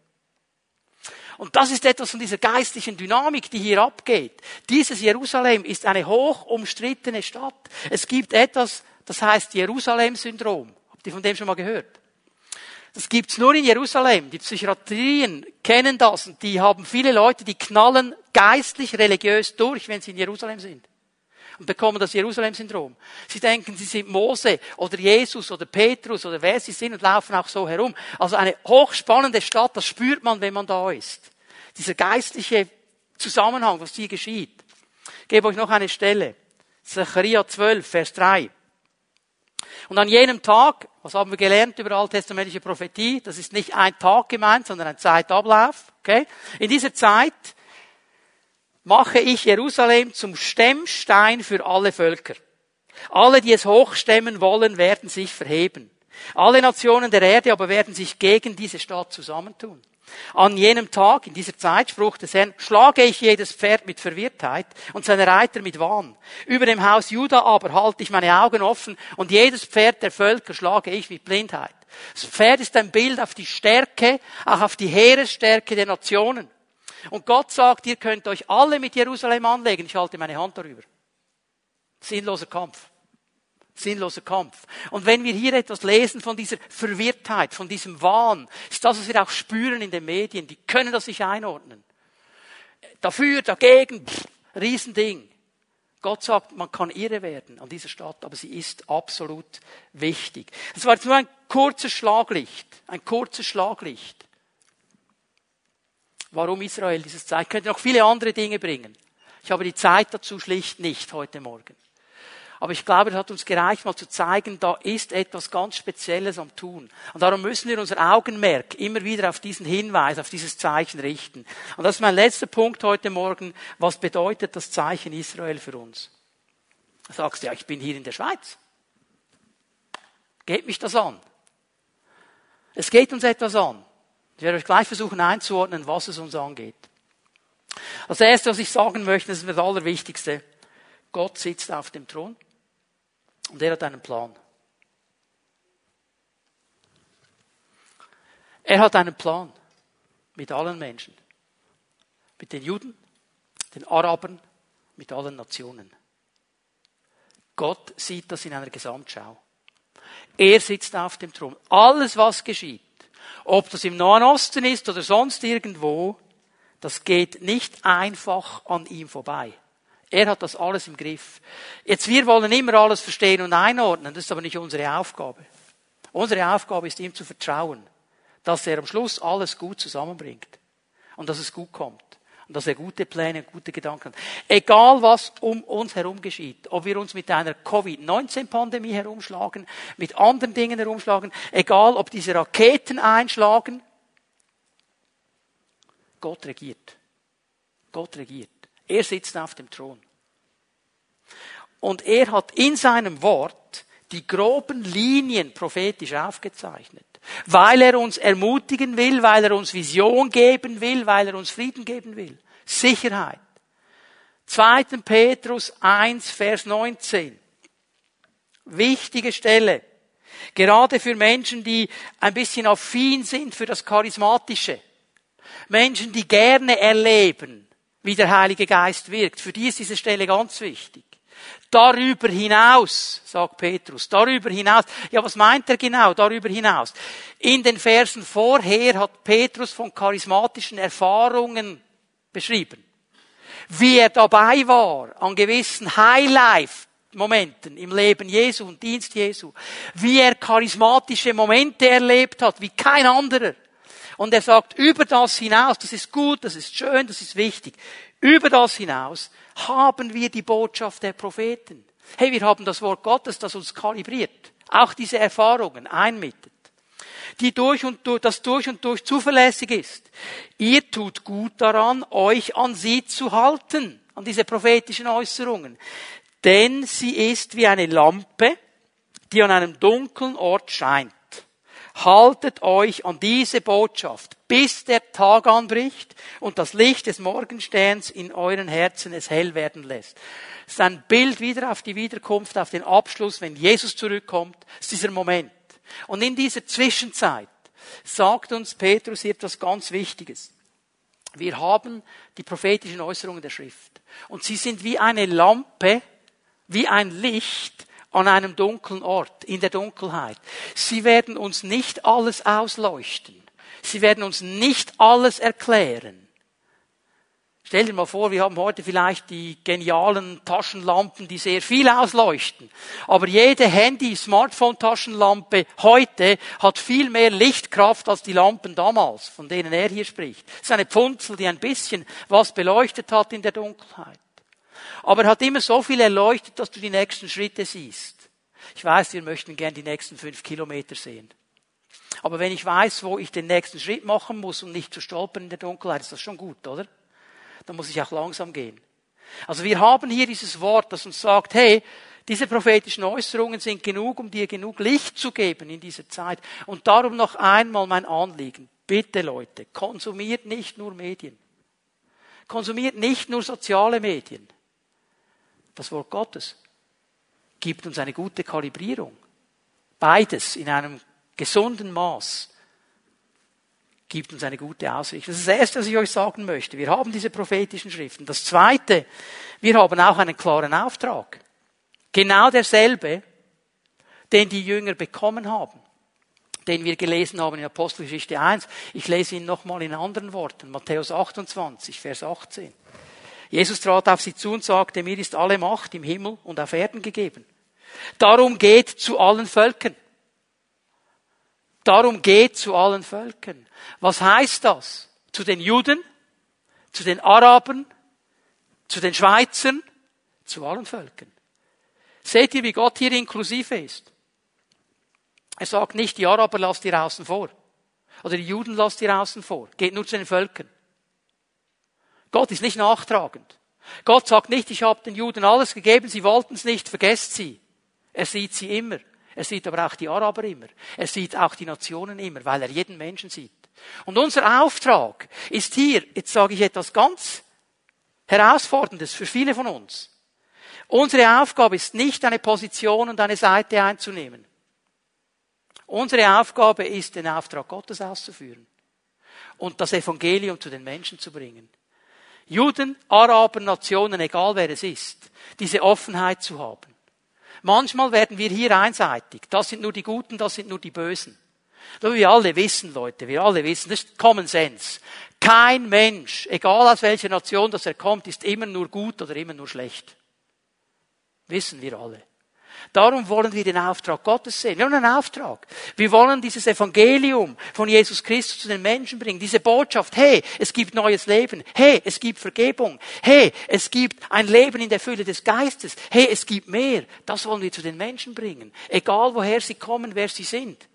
Und das ist etwas von dieser geistlichen Dynamik, die hier abgeht. Dieses Jerusalem ist eine hoch umstrittene Stadt. Es gibt etwas, das heißt Jerusalem-Syndrom. Habt ihr von dem schon mal gehört? Das gibt's nur in Jerusalem. Die Psychiatrien kennen das und die haben viele Leute, die knallen geistlich, religiös durch, wenn sie in Jerusalem sind und bekommen das Jerusalem-Syndrom. Sie denken, sie sind Mose oder Jesus oder Petrus oder wer sie sind und laufen auch so herum. Also eine hochspannende Stadt, das spürt man, wenn man da ist. Dieser geistliche Zusammenhang, was hier geschieht. Ich gebe euch noch eine Stelle. Zachariah 12, Vers 3. Und an jenem Tag, was haben wir gelernt über alttestamentliche Prophetie? Das ist nicht ein Tag gemeint, sondern ein Zeitablauf. Okay? In dieser Zeit mache ich Jerusalem zum Stemmstein für alle Völker. Alle, die es hochstemmen wollen, werden sich verheben. Alle Nationen der Erde aber werden sich gegen diese Stadt zusammentun. An jenem Tag, in dieser Zeit, Spruch des Herrn, schlage ich jedes Pferd mit Verwirrtheit und seine Reiter mit Wahn. Über dem Haus Juda aber halte ich meine Augen offen und jedes Pferd der Völker schlage ich mit Blindheit. Das Pferd ist ein Bild auf die Stärke, auch auf die Heeresstärke der Nationen. Und Gott sagt, ihr könnt euch alle mit Jerusalem anlegen. Ich halte meine Hand darüber. Sinnloser Kampf. Sinnloser Kampf. Und wenn wir hier etwas lesen von dieser Verwirrtheit, von diesem Wahn, ist das, was wir auch spüren in den Medien. Die können das nicht einordnen. Dafür, dagegen, pff, Riesending. Gott sagt, man kann irre werden an dieser Stadt, aber sie ist absolut wichtig. Es war jetzt nur ein kurzes Schlaglicht, ein kurzes Schlaglicht warum Israel dieses Zeit. Ich könnte noch viele andere Dinge bringen. Ich habe die Zeit dazu schlicht nicht heute Morgen. Aber ich glaube, es hat uns gereicht, mal zu zeigen, da ist etwas ganz Spezielles am Tun. Und darum müssen wir unser Augenmerk immer wieder auf diesen Hinweis, auf dieses Zeichen richten. Und das ist mein letzter Punkt heute Morgen. Was bedeutet das Zeichen Israel für uns? Du sagst ja, ich bin hier in der Schweiz. Geht mich das an? Es geht uns etwas an. Ich werde euch gleich versuchen einzuordnen, was es uns angeht. Als erstes, was ich sagen möchte, das ist das Allerwichtigste. Gott sitzt auf dem Thron und er hat einen Plan. Er hat einen Plan mit allen Menschen. Mit den Juden, den Arabern, mit allen Nationen. Gott sieht das in einer Gesamtschau. Er sitzt auf dem Thron. Alles, was geschieht, ob das im Nahen Osten ist oder sonst irgendwo, das geht nicht einfach an ihm vorbei. Er hat das alles im Griff. Jetzt, wir wollen immer alles verstehen und einordnen, das ist aber nicht unsere Aufgabe. Unsere Aufgabe ist, ihm zu vertrauen, dass er am Schluss alles gut zusammenbringt und dass es gut kommt und dass er gute Pläne, gute Gedanken hat. Egal was um uns herum geschieht, ob wir uns mit einer Covid-19-Pandemie herumschlagen, mit anderen Dingen herumschlagen, egal ob diese Raketen einschlagen, Gott regiert. Gott regiert. Er sitzt auf dem Thron. Und er hat in seinem Wort die groben Linien prophetisch aufgezeichnet. Weil er uns ermutigen will, weil er uns Vision geben will, weil er uns Frieden geben will. Sicherheit. 2. Petrus 1, Vers 19. Wichtige Stelle. Gerade für Menschen, die ein bisschen affin sind für das Charismatische. Menschen, die gerne erleben, wie der Heilige Geist wirkt. Für die ist diese Stelle ganz wichtig. Darüber hinaus, sagt Petrus, darüber hinaus. Ja, was meint er genau darüber hinaus? In den Versen vorher hat Petrus von charismatischen Erfahrungen beschrieben. Wie er dabei war an gewissen Highlife Momenten im Leben Jesu und Dienst Jesu. Wie er charismatische Momente erlebt hat, wie kein anderer. Und er sagt, über das hinaus, das ist gut, das ist schön, das ist wichtig. Über das hinaus haben wir die Botschaft der Propheten. Hey, wir haben das Wort Gottes, das uns kalibriert. Auch diese Erfahrungen einmittet. Die durch und durch, das durch und durch zuverlässig ist. Ihr tut gut daran, euch an sie zu halten, an diese prophetischen Äußerungen. Denn sie ist wie eine Lampe, die an einem dunklen Ort scheint. Haltet euch an diese Botschaft, bis der Tag anbricht und das Licht des Morgensterns in euren Herzen es hell werden lässt. Es ist ein Bild wieder auf die Wiederkunft, auf den Abschluss, wenn Jesus zurückkommt. Ist dieser Moment. Und in dieser Zwischenzeit sagt uns Petrus hier etwas ganz Wichtiges. Wir haben die prophetischen Äußerungen der Schrift. Und sie sind wie eine Lampe, wie ein Licht, an einem dunklen Ort, in der Dunkelheit. Sie werden uns nicht alles ausleuchten. Sie werden uns nicht alles erklären. Stell dir mal vor, wir haben heute vielleicht die genialen Taschenlampen, die sehr viel ausleuchten. Aber jede Handy, Smartphone Taschenlampe heute hat viel mehr Lichtkraft als die Lampen damals, von denen er hier spricht. Es ist eine Pfunzel, die ein bisschen was beleuchtet hat in der Dunkelheit aber er hat immer so viel erleuchtet, dass du die nächsten Schritte siehst. Ich weiß, wir möchten gern die nächsten fünf Kilometer sehen. Aber wenn ich weiß, wo ich den nächsten Schritt machen muss und nicht zu stolpern in der Dunkelheit, ist das schon gut, oder? Dann muss ich auch langsam gehen. Also wir haben hier dieses Wort, das uns sagt, hey, diese prophetischen Äußerungen sind genug, um dir genug Licht zu geben in dieser Zeit. Und darum noch einmal mein Anliegen. Bitte Leute, konsumiert nicht nur Medien. Konsumiert nicht nur soziale Medien das Wort Gottes, gibt uns eine gute Kalibrierung. Beides in einem gesunden Maß gibt uns eine gute Ausrichtung. Das ist das Erste, was ich euch sagen möchte. Wir haben diese prophetischen Schriften. Das Zweite, wir haben auch einen klaren Auftrag. Genau derselbe, den die Jünger bekommen haben, den wir gelesen haben in Apostelgeschichte 1. Ich lese ihn nochmal in anderen Worten. Matthäus 28, Vers 18. Jesus trat auf sie zu und sagte, mir ist alle Macht im Himmel und auf Erden gegeben. Darum geht zu allen Völkern. Darum geht zu allen Völkern. Was heißt das? Zu den Juden, zu den Arabern, zu den Schweizern, zu allen Völkern. Seht ihr, wie Gott hier inklusive ist? Er sagt nicht, die Araber lasst ihr außen vor. Oder die Juden lasst ihr außen vor. Geht nur zu den Völkern. Gott ist nicht nachtragend. Gott sagt nicht, ich habe den Juden alles gegeben, sie wollten es nicht, vergesst sie. Er sieht sie immer. Er sieht aber auch die Araber immer. Er sieht auch die Nationen immer, weil er jeden Menschen sieht. Und unser Auftrag ist hier, jetzt sage ich etwas ganz Herausforderndes für viele von uns. Unsere Aufgabe ist nicht eine Position und eine Seite einzunehmen. Unsere Aufgabe ist, den Auftrag Gottes auszuführen und das Evangelium zu den Menschen zu bringen. Juden, Araber, Nationen, egal wer es ist, diese Offenheit zu haben. Manchmal werden wir hier einseitig. Das sind nur die Guten, das sind nur die Bösen. Wie wir alle wissen, Leute, wir alle wissen, das ist Common Sense. Kein Mensch, egal aus welcher Nation das er kommt, ist immer nur gut oder immer nur schlecht. Wissen wir alle. Darum wollen wir den Auftrag Gottes sehen. Wir haben einen Auftrag. Wir wollen dieses Evangelium von Jesus Christus zu den Menschen bringen. Diese Botschaft, hey, es gibt neues Leben. Hey, es gibt Vergebung. Hey, es gibt ein Leben in der Fülle des Geistes. Hey, es gibt mehr. Das wollen wir zu den Menschen bringen. Egal woher sie kommen, wer sie sind.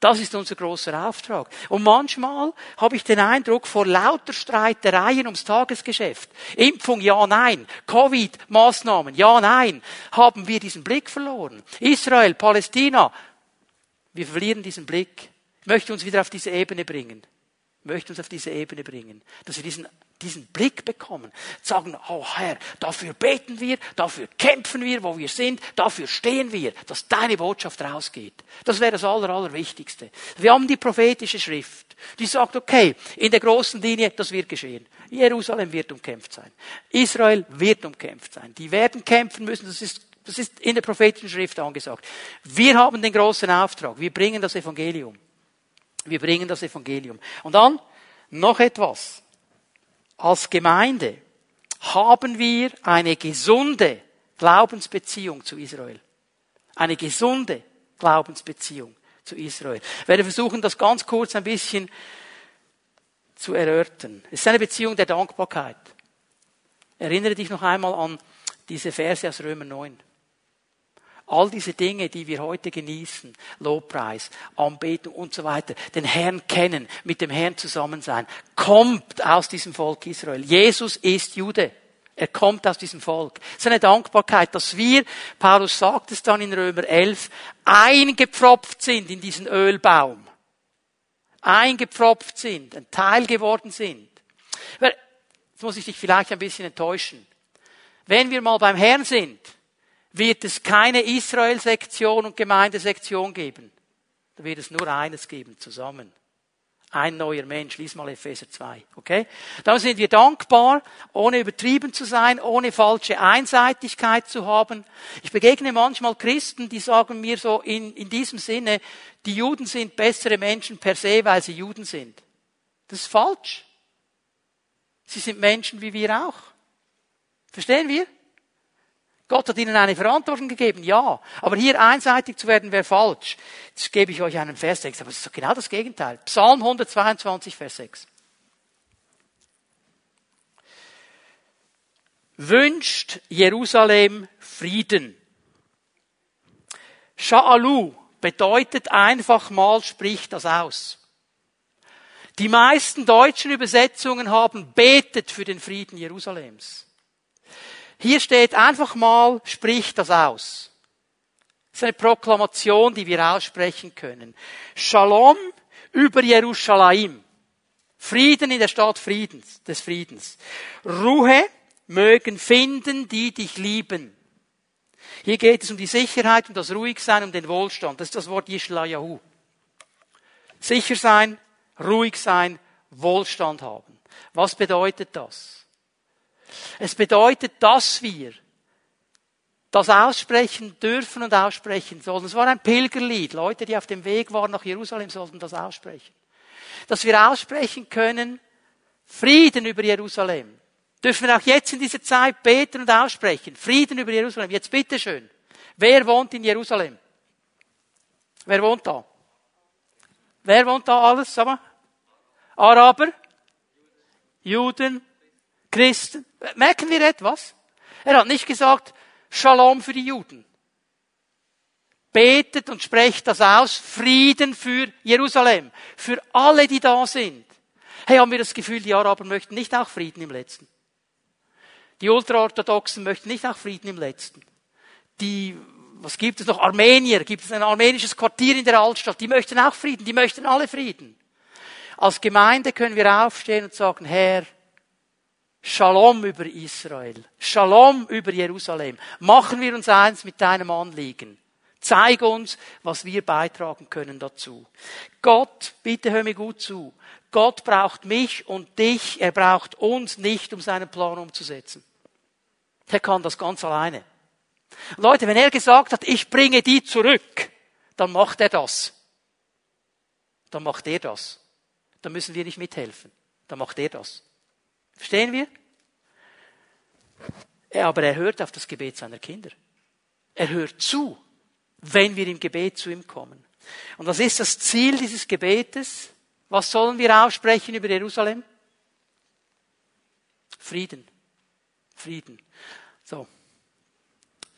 Das ist unser großer Auftrag. Und manchmal habe ich den Eindruck, vor lauter Streitereien ums Tagesgeschäft, Impfung ja, nein, Covid-Maßnahmen ja, nein, haben wir diesen Blick verloren. Israel, Palästina, wir verlieren diesen Blick. Ich möchte uns wieder auf diese Ebene bringen. Möchte uns auf diese Ebene bringen, dass wir diesen diesen Blick bekommen, sagen, oh Herr, dafür beten wir, dafür kämpfen wir, wo wir sind, dafür stehen wir, dass deine Botschaft rausgeht. Das wäre das Aller, Allerwichtigste. Wir haben die prophetische Schrift, die sagt, okay, in der großen Linie, das wird geschehen. Jerusalem wird umkämpft sein. Israel wird umkämpft sein. Die werden kämpfen müssen, das ist das ist in der prophetischen Schrift angesagt. Wir haben den großen Auftrag. Wir bringen das Evangelium. Wir bringen das Evangelium. Und dann noch etwas als Gemeinde haben wir eine gesunde Glaubensbeziehung zu Israel. Eine gesunde Glaubensbeziehung zu Israel. Ich werde versuchen, das ganz kurz ein bisschen zu erörtern. Es ist eine Beziehung der Dankbarkeit. Erinnere dich noch einmal an diese Verse aus Römer 9. All diese Dinge, die wir heute genießen, Lobpreis, Anbetung und so weiter, den Herrn kennen, mit dem Herrn zusammen sein, kommt aus diesem Volk Israel. Jesus ist Jude. Er kommt aus diesem Volk. Es ist eine Dankbarkeit, dass wir, Paulus sagt es dann in Römer 11, eingepfropft sind in diesen Ölbaum. Eingepfropft sind, ein Teil geworden sind. Jetzt muss ich dich vielleicht ein bisschen enttäuschen. Wenn wir mal beim Herrn sind, wird es keine Israel-Sektion und Gemeindesektion geben. Da wird es nur eines geben, zusammen. Ein neuer Mensch. Lies mal Epheser 2. Okay? Da sind wir dankbar, ohne übertrieben zu sein, ohne falsche Einseitigkeit zu haben. Ich begegne manchmal Christen, die sagen mir so in, in diesem Sinne, die Juden sind bessere Menschen per se, weil sie Juden sind. Das ist falsch. Sie sind Menschen wie wir auch. Verstehen wir? Gott hat ihnen eine Verantwortung gegeben, ja. Aber hier einseitig zu werden, wäre falsch. Jetzt gebe ich euch einen Vers 6, aber es ist doch genau das Gegenteil. Psalm 122, Vers 6. Wünscht Jerusalem Frieden. Sha'alu bedeutet einfach mal, spricht das aus. Die meisten deutschen Übersetzungen haben betet für den Frieden Jerusalems. Hier steht einfach mal, sprich das aus. Das ist eine Proklamation, die wir aussprechen können. Shalom über Jerusalem. Frieden in der Stadt Friedens, des Friedens. Ruhe mögen finden, die dich lieben. Hier geht es um die Sicherheit, um das Ruhigsein, um den Wohlstand. Das ist das Wort Yishlayahu. Sicher sein, ruhig sein, Wohlstand haben. Was bedeutet das? Es bedeutet, dass wir das aussprechen dürfen und aussprechen sollen. Es war ein Pilgerlied. Leute, die auf dem Weg waren nach Jerusalem, sollten das aussprechen. Dass wir aussprechen können, Frieden über Jerusalem. Dürfen wir auch jetzt in dieser Zeit beten und aussprechen. Frieden über Jerusalem. Jetzt bitteschön. Wer wohnt in Jerusalem? Wer wohnt da? Wer wohnt da alles? Sag mal. Araber? Juden? Christen. Merken wir etwas? Er hat nicht gesagt, Shalom für die Juden. Betet und sprecht das aus, Frieden für Jerusalem, für alle, die da sind. Hey, haben wir das Gefühl, die Araber möchten nicht auch Frieden im Letzten? Die Ultraorthodoxen möchten nicht auch Frieden im Letzten? Die, was gibt es noch? Armenier, gibt es ein armenisches Quartier in der Altstadt, die möchten auch Frieden, die möchten alle Frieden. Als Gemeinde können wir aufstehen und sagen, Herr, Shalom über Israel. Shalom über Jerusalem. Machen wir uns eins mit deinem Anliegen. Zeig uns, was wir beitragen können dazu. Gott, bitte hör mir gut zu. Gott braucht mich und dich. Er braucht uns nicht, um seinen Plan umzusetzen. Er kann das ganz alleine. Leute, wenn er gesagt hat, ich bringe die zurück, dann macht er das. dann macht er das. Dann müssen wir nicht mithelfen. Dann macht er das. Verstehen wir? Aber er hört auf das Gebet seiner Kinder. Er hört zu, wenn wir im Gebet zu ihm kommen. Und was ist das Ziel dieses Gebetes? Was sollen wir aussprechen über Jerusalem? Frieden. Frieden. So.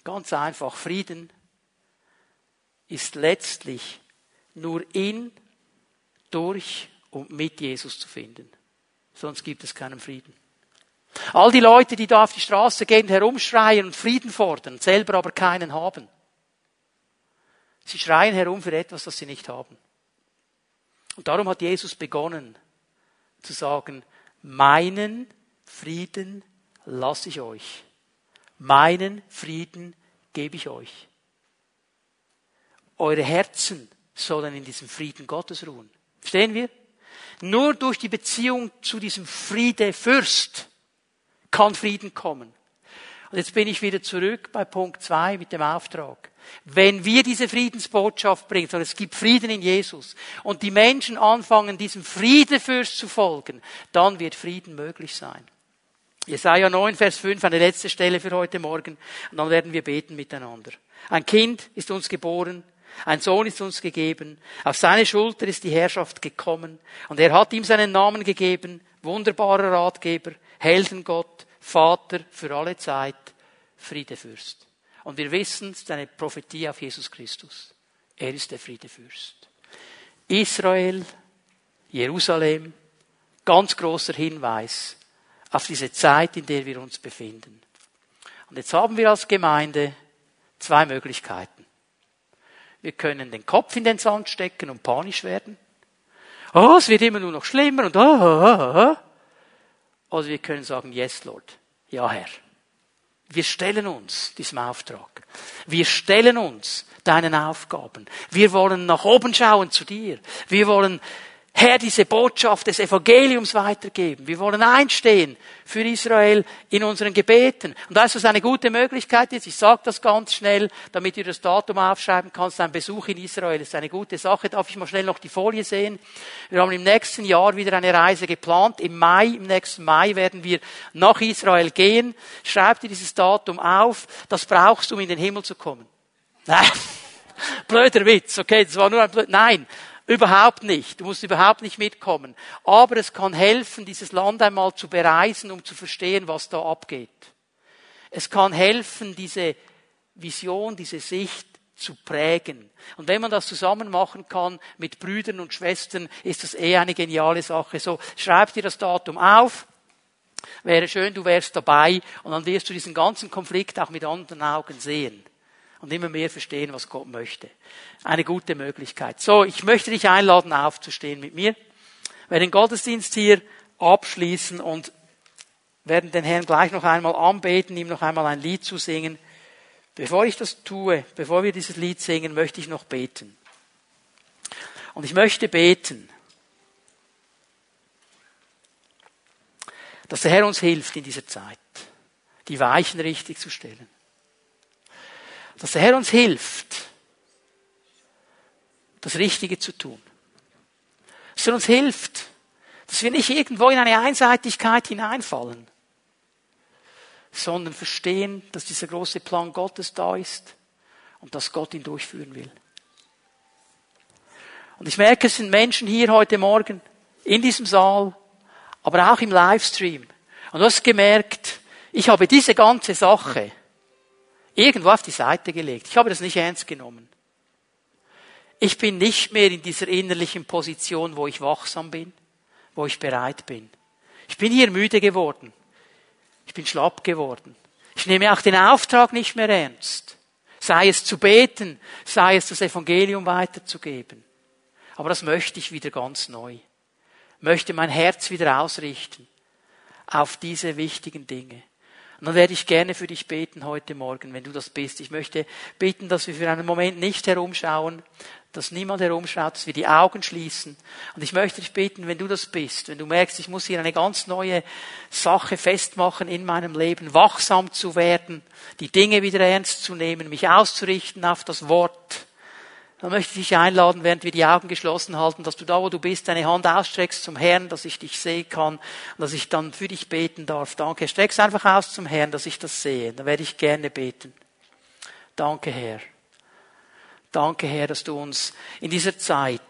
Ganz einfach. Frieden ist letztlich nur in, durch und mit Jesus zu finden. Sonst gibt es keinen Frieden. All die Leute, die da auf die Straße gehen, herumschreien und Frieden fordern, selber aber keinen haben. Sie schreien herum für etwas, das sie nicht haben. Und darum hat Jesus begonnen zu sagen, meinen Frieden lasse ich euch. Meinen Frieden gebe ich euch. Eure Herzen sollen in diesem Frieden Gottes ruhen. Verstehen wir? Nur durch die Beziehung zu diesem Friede Fürst kann Frieden kommen. Und jetzt bin ich wieder zurück bei Punkt zwei mit dem Auftrag. Wenn wir diese Friedensbotschaft bringen, sondern es gibt Frieden in Jesus und die Menschen anfangen, diesem Friedefürst zu folgen, dann wird Frieden möglich sein. Jesaja 9, Vers 5, eine letzte Stelle für heute Morgen. Und dann werden wir beten miteinander. Ein Kind ist uns geboren, ein Sohn ist uns gegeben, auf seine Schulter ist die Herrschaft gekommen und er hat ihm seinen Namen gegeben, wunderbarer Ratgeber, Heldengott, Vater für alle Zeit, Friedefürst. Und wir wissen, es ist eine Prophetie auf Jesus Christus. Er ist der Friedefürst. Israel, Jerusalem, ganz großer Hinweis auf diese Zeit, in der wir uns befinden. Und jetzt haben wir als Gemeinde zwei Möglichkeiten. Wir können den Kopf in den Sand stecken und panisch werden. Oh, es wird immer nur noch schlimmer und oh, oh, oh, oh. Oder wir können sagen, yes, Lord. Ja, Herr. Wir stellen uns diesem Auftrag. Wir stellen uns deinen Aufgaben. Wir wollen nach oben schauen zu dir. Wir wollen Herr, diese Botschaft des Evangeliums weitergeben. Wir wollen einstehen für Israel in unseren Gebeten. Und da ist es eine gute Möglichkeit jetzt. Ich sage das ganz schnell, damit du das Datum aufschreiben kannst. Ein Besuch in Israel ist eine gute Sache. Darf ich mal schnell noch die Folie sehen? Wir haben im nächsten Jahr wieder eine Reise geplant. Im Mai, im nächsten Mai werden wir nach Israel gehen. Schreib dir dieses Datum auf. Das brauchst du, um in den Himmel zu kommen. Nein. [LAUGHS] Blöder Witz, okay, das war nur ein blöd, nein. Überhaupt nicht. Du musst überhaupt nicht mitkommen. Aber es kann helfen, dieses Land einmal zu bereisen, um zu verstehen, was da abgeht. Es kann helfen, diese Vision, diese Sicht zu prägen. Und wenn man das zusammen machen kann mit Brüdern und Schwestern, ist das eh eine geniale Sache. So, schreib dir das Datum auf. Wäre schön, du wärst dabei und dann wirst du diesen ganzen Konflikt auch mit anderen Augen sehen und immer mehr verstehen, was Gott möchte. Eine gute Möglichkeit. So, ich möchte dich einladen, aufzustehen mit mir. Wir werden den Gottesdienst hier abschließen und werden den Herrn gleich noch einmal anbeten, ihm noch einmal ein Lied zu singen. Bevor ich das tue, bevor wir dieses Lied singen, möchte ich noch beten. Und ich möchte beten, dass der Herr uns hilft in dieser Zeit, die Weichen richtig zu stellen dass der Herr uns hilft, das Richtige zu tun. Dass er uns hilft, dass wir nicht irgendwo in eine Einseitigkeit hineinfallen, sondern verstehen, dass dieser große Plan Gottes da ist und dass Gott ihn durchführen will. Und ich merke, es sind Menschen hier heute Morgen in diesem Saal, aber auch im Livestream. Und du hast gemerkt, ich habe diese ganze Sache irgendwo auf die Seite gelegt. Ich habe das nicht ernst genommen. Ich bin nicht mehr in dieser innerlichen Position, wo ich wachsam bin, wo ich bereit bin. Ich bin hier müde geworden. Ich bin schlapp geworden. Ich nehme auch den Auftrag nicht mehr ernst. Sei es zu beten, sei es das Evangelium weiterzugeben. Aber das möchte ich wieder ganz neu. Möchte mein Herz wieder ausrichten auf diese wichtigen Dinge. Und dann werde ich gerne für dich beten heute Morgen, wenn du das bist. Ich möchte beten, dass wir für einen Moment nicht herumschauen, dass niemand herumschaut, dass wir die Augen schließen. Und ich möchte dich beten, wenn du das bist, wenn du merkst, ich muss hier eine ganz neue Sache festmachen in meinem Leben, wachsam zu werden, die Dinge wieder ernst zu nehmen, mich auszurichten auf das Wort, dann möchte ich dich einladen, während wir die Augen geschlossen halten, dass du da, wo du bist, deine Hand ausstreckst zum Herrn, dass ich dich sehen kann dass ich dann für dich beten darf. Danke. Streck's einfach aus zum Herrn, dass ich das sehe. Dann werde ich gerne beten. Danke, Herr. Danke, Herr, dass du uns in dieser Zeit,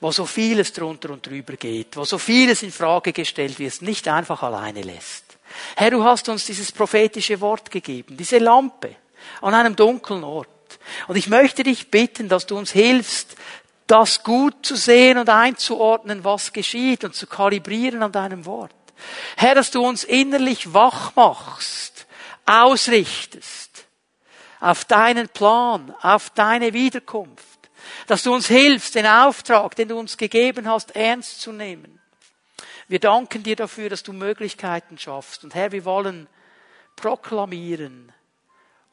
wo so vieles drunter und drüber geht, wo so vieles in Frage gestellt wird, nicht einfach alleine lässt. Herr, du hast uns dieses prophetische Wort gegeben, diese Lampe an einem dunklen Ort. Und ich möchte dich bitten, dass du uns hilfst, das gut zu sehen und einzuordnen, was geschieht und zu kalibrieren an deinem Wort. Herr, dass du uns innerlich wach machst, ausrichtest auf deinen Plan, auf deine Wiederkunft. Dass du uns hilfst, den Auftrag, den du uns gegeben hast, ernst zu nehmen. Wir danken dir dafür, dass du Möglichkeiten schaffst. Und Herr, wir wollen proklamieren,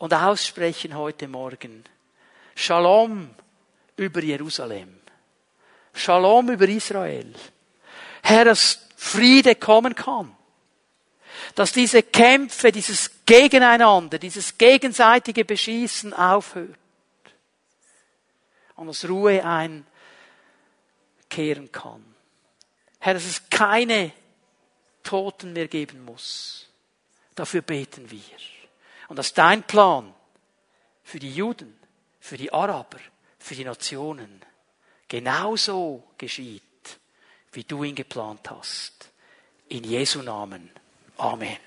und aussprechen heute Morgen. Shalom über Jerusalem. Shalom über Israel. Herr, dass Friede kommen kann. Dass diese Kämpfe, dieses Gegeneinander, dieses gegenseitige Beschießen aufhört. Und dass Ruhe einkehren kann. Herr, dass es keine Toten mehr geben muss. Dafür beten wir. Und dass dein Plan für die Juden, für die Araber, für die Nationen genauso geschieht, wie du ihn geplant hast. In Jesu Namen. Amen.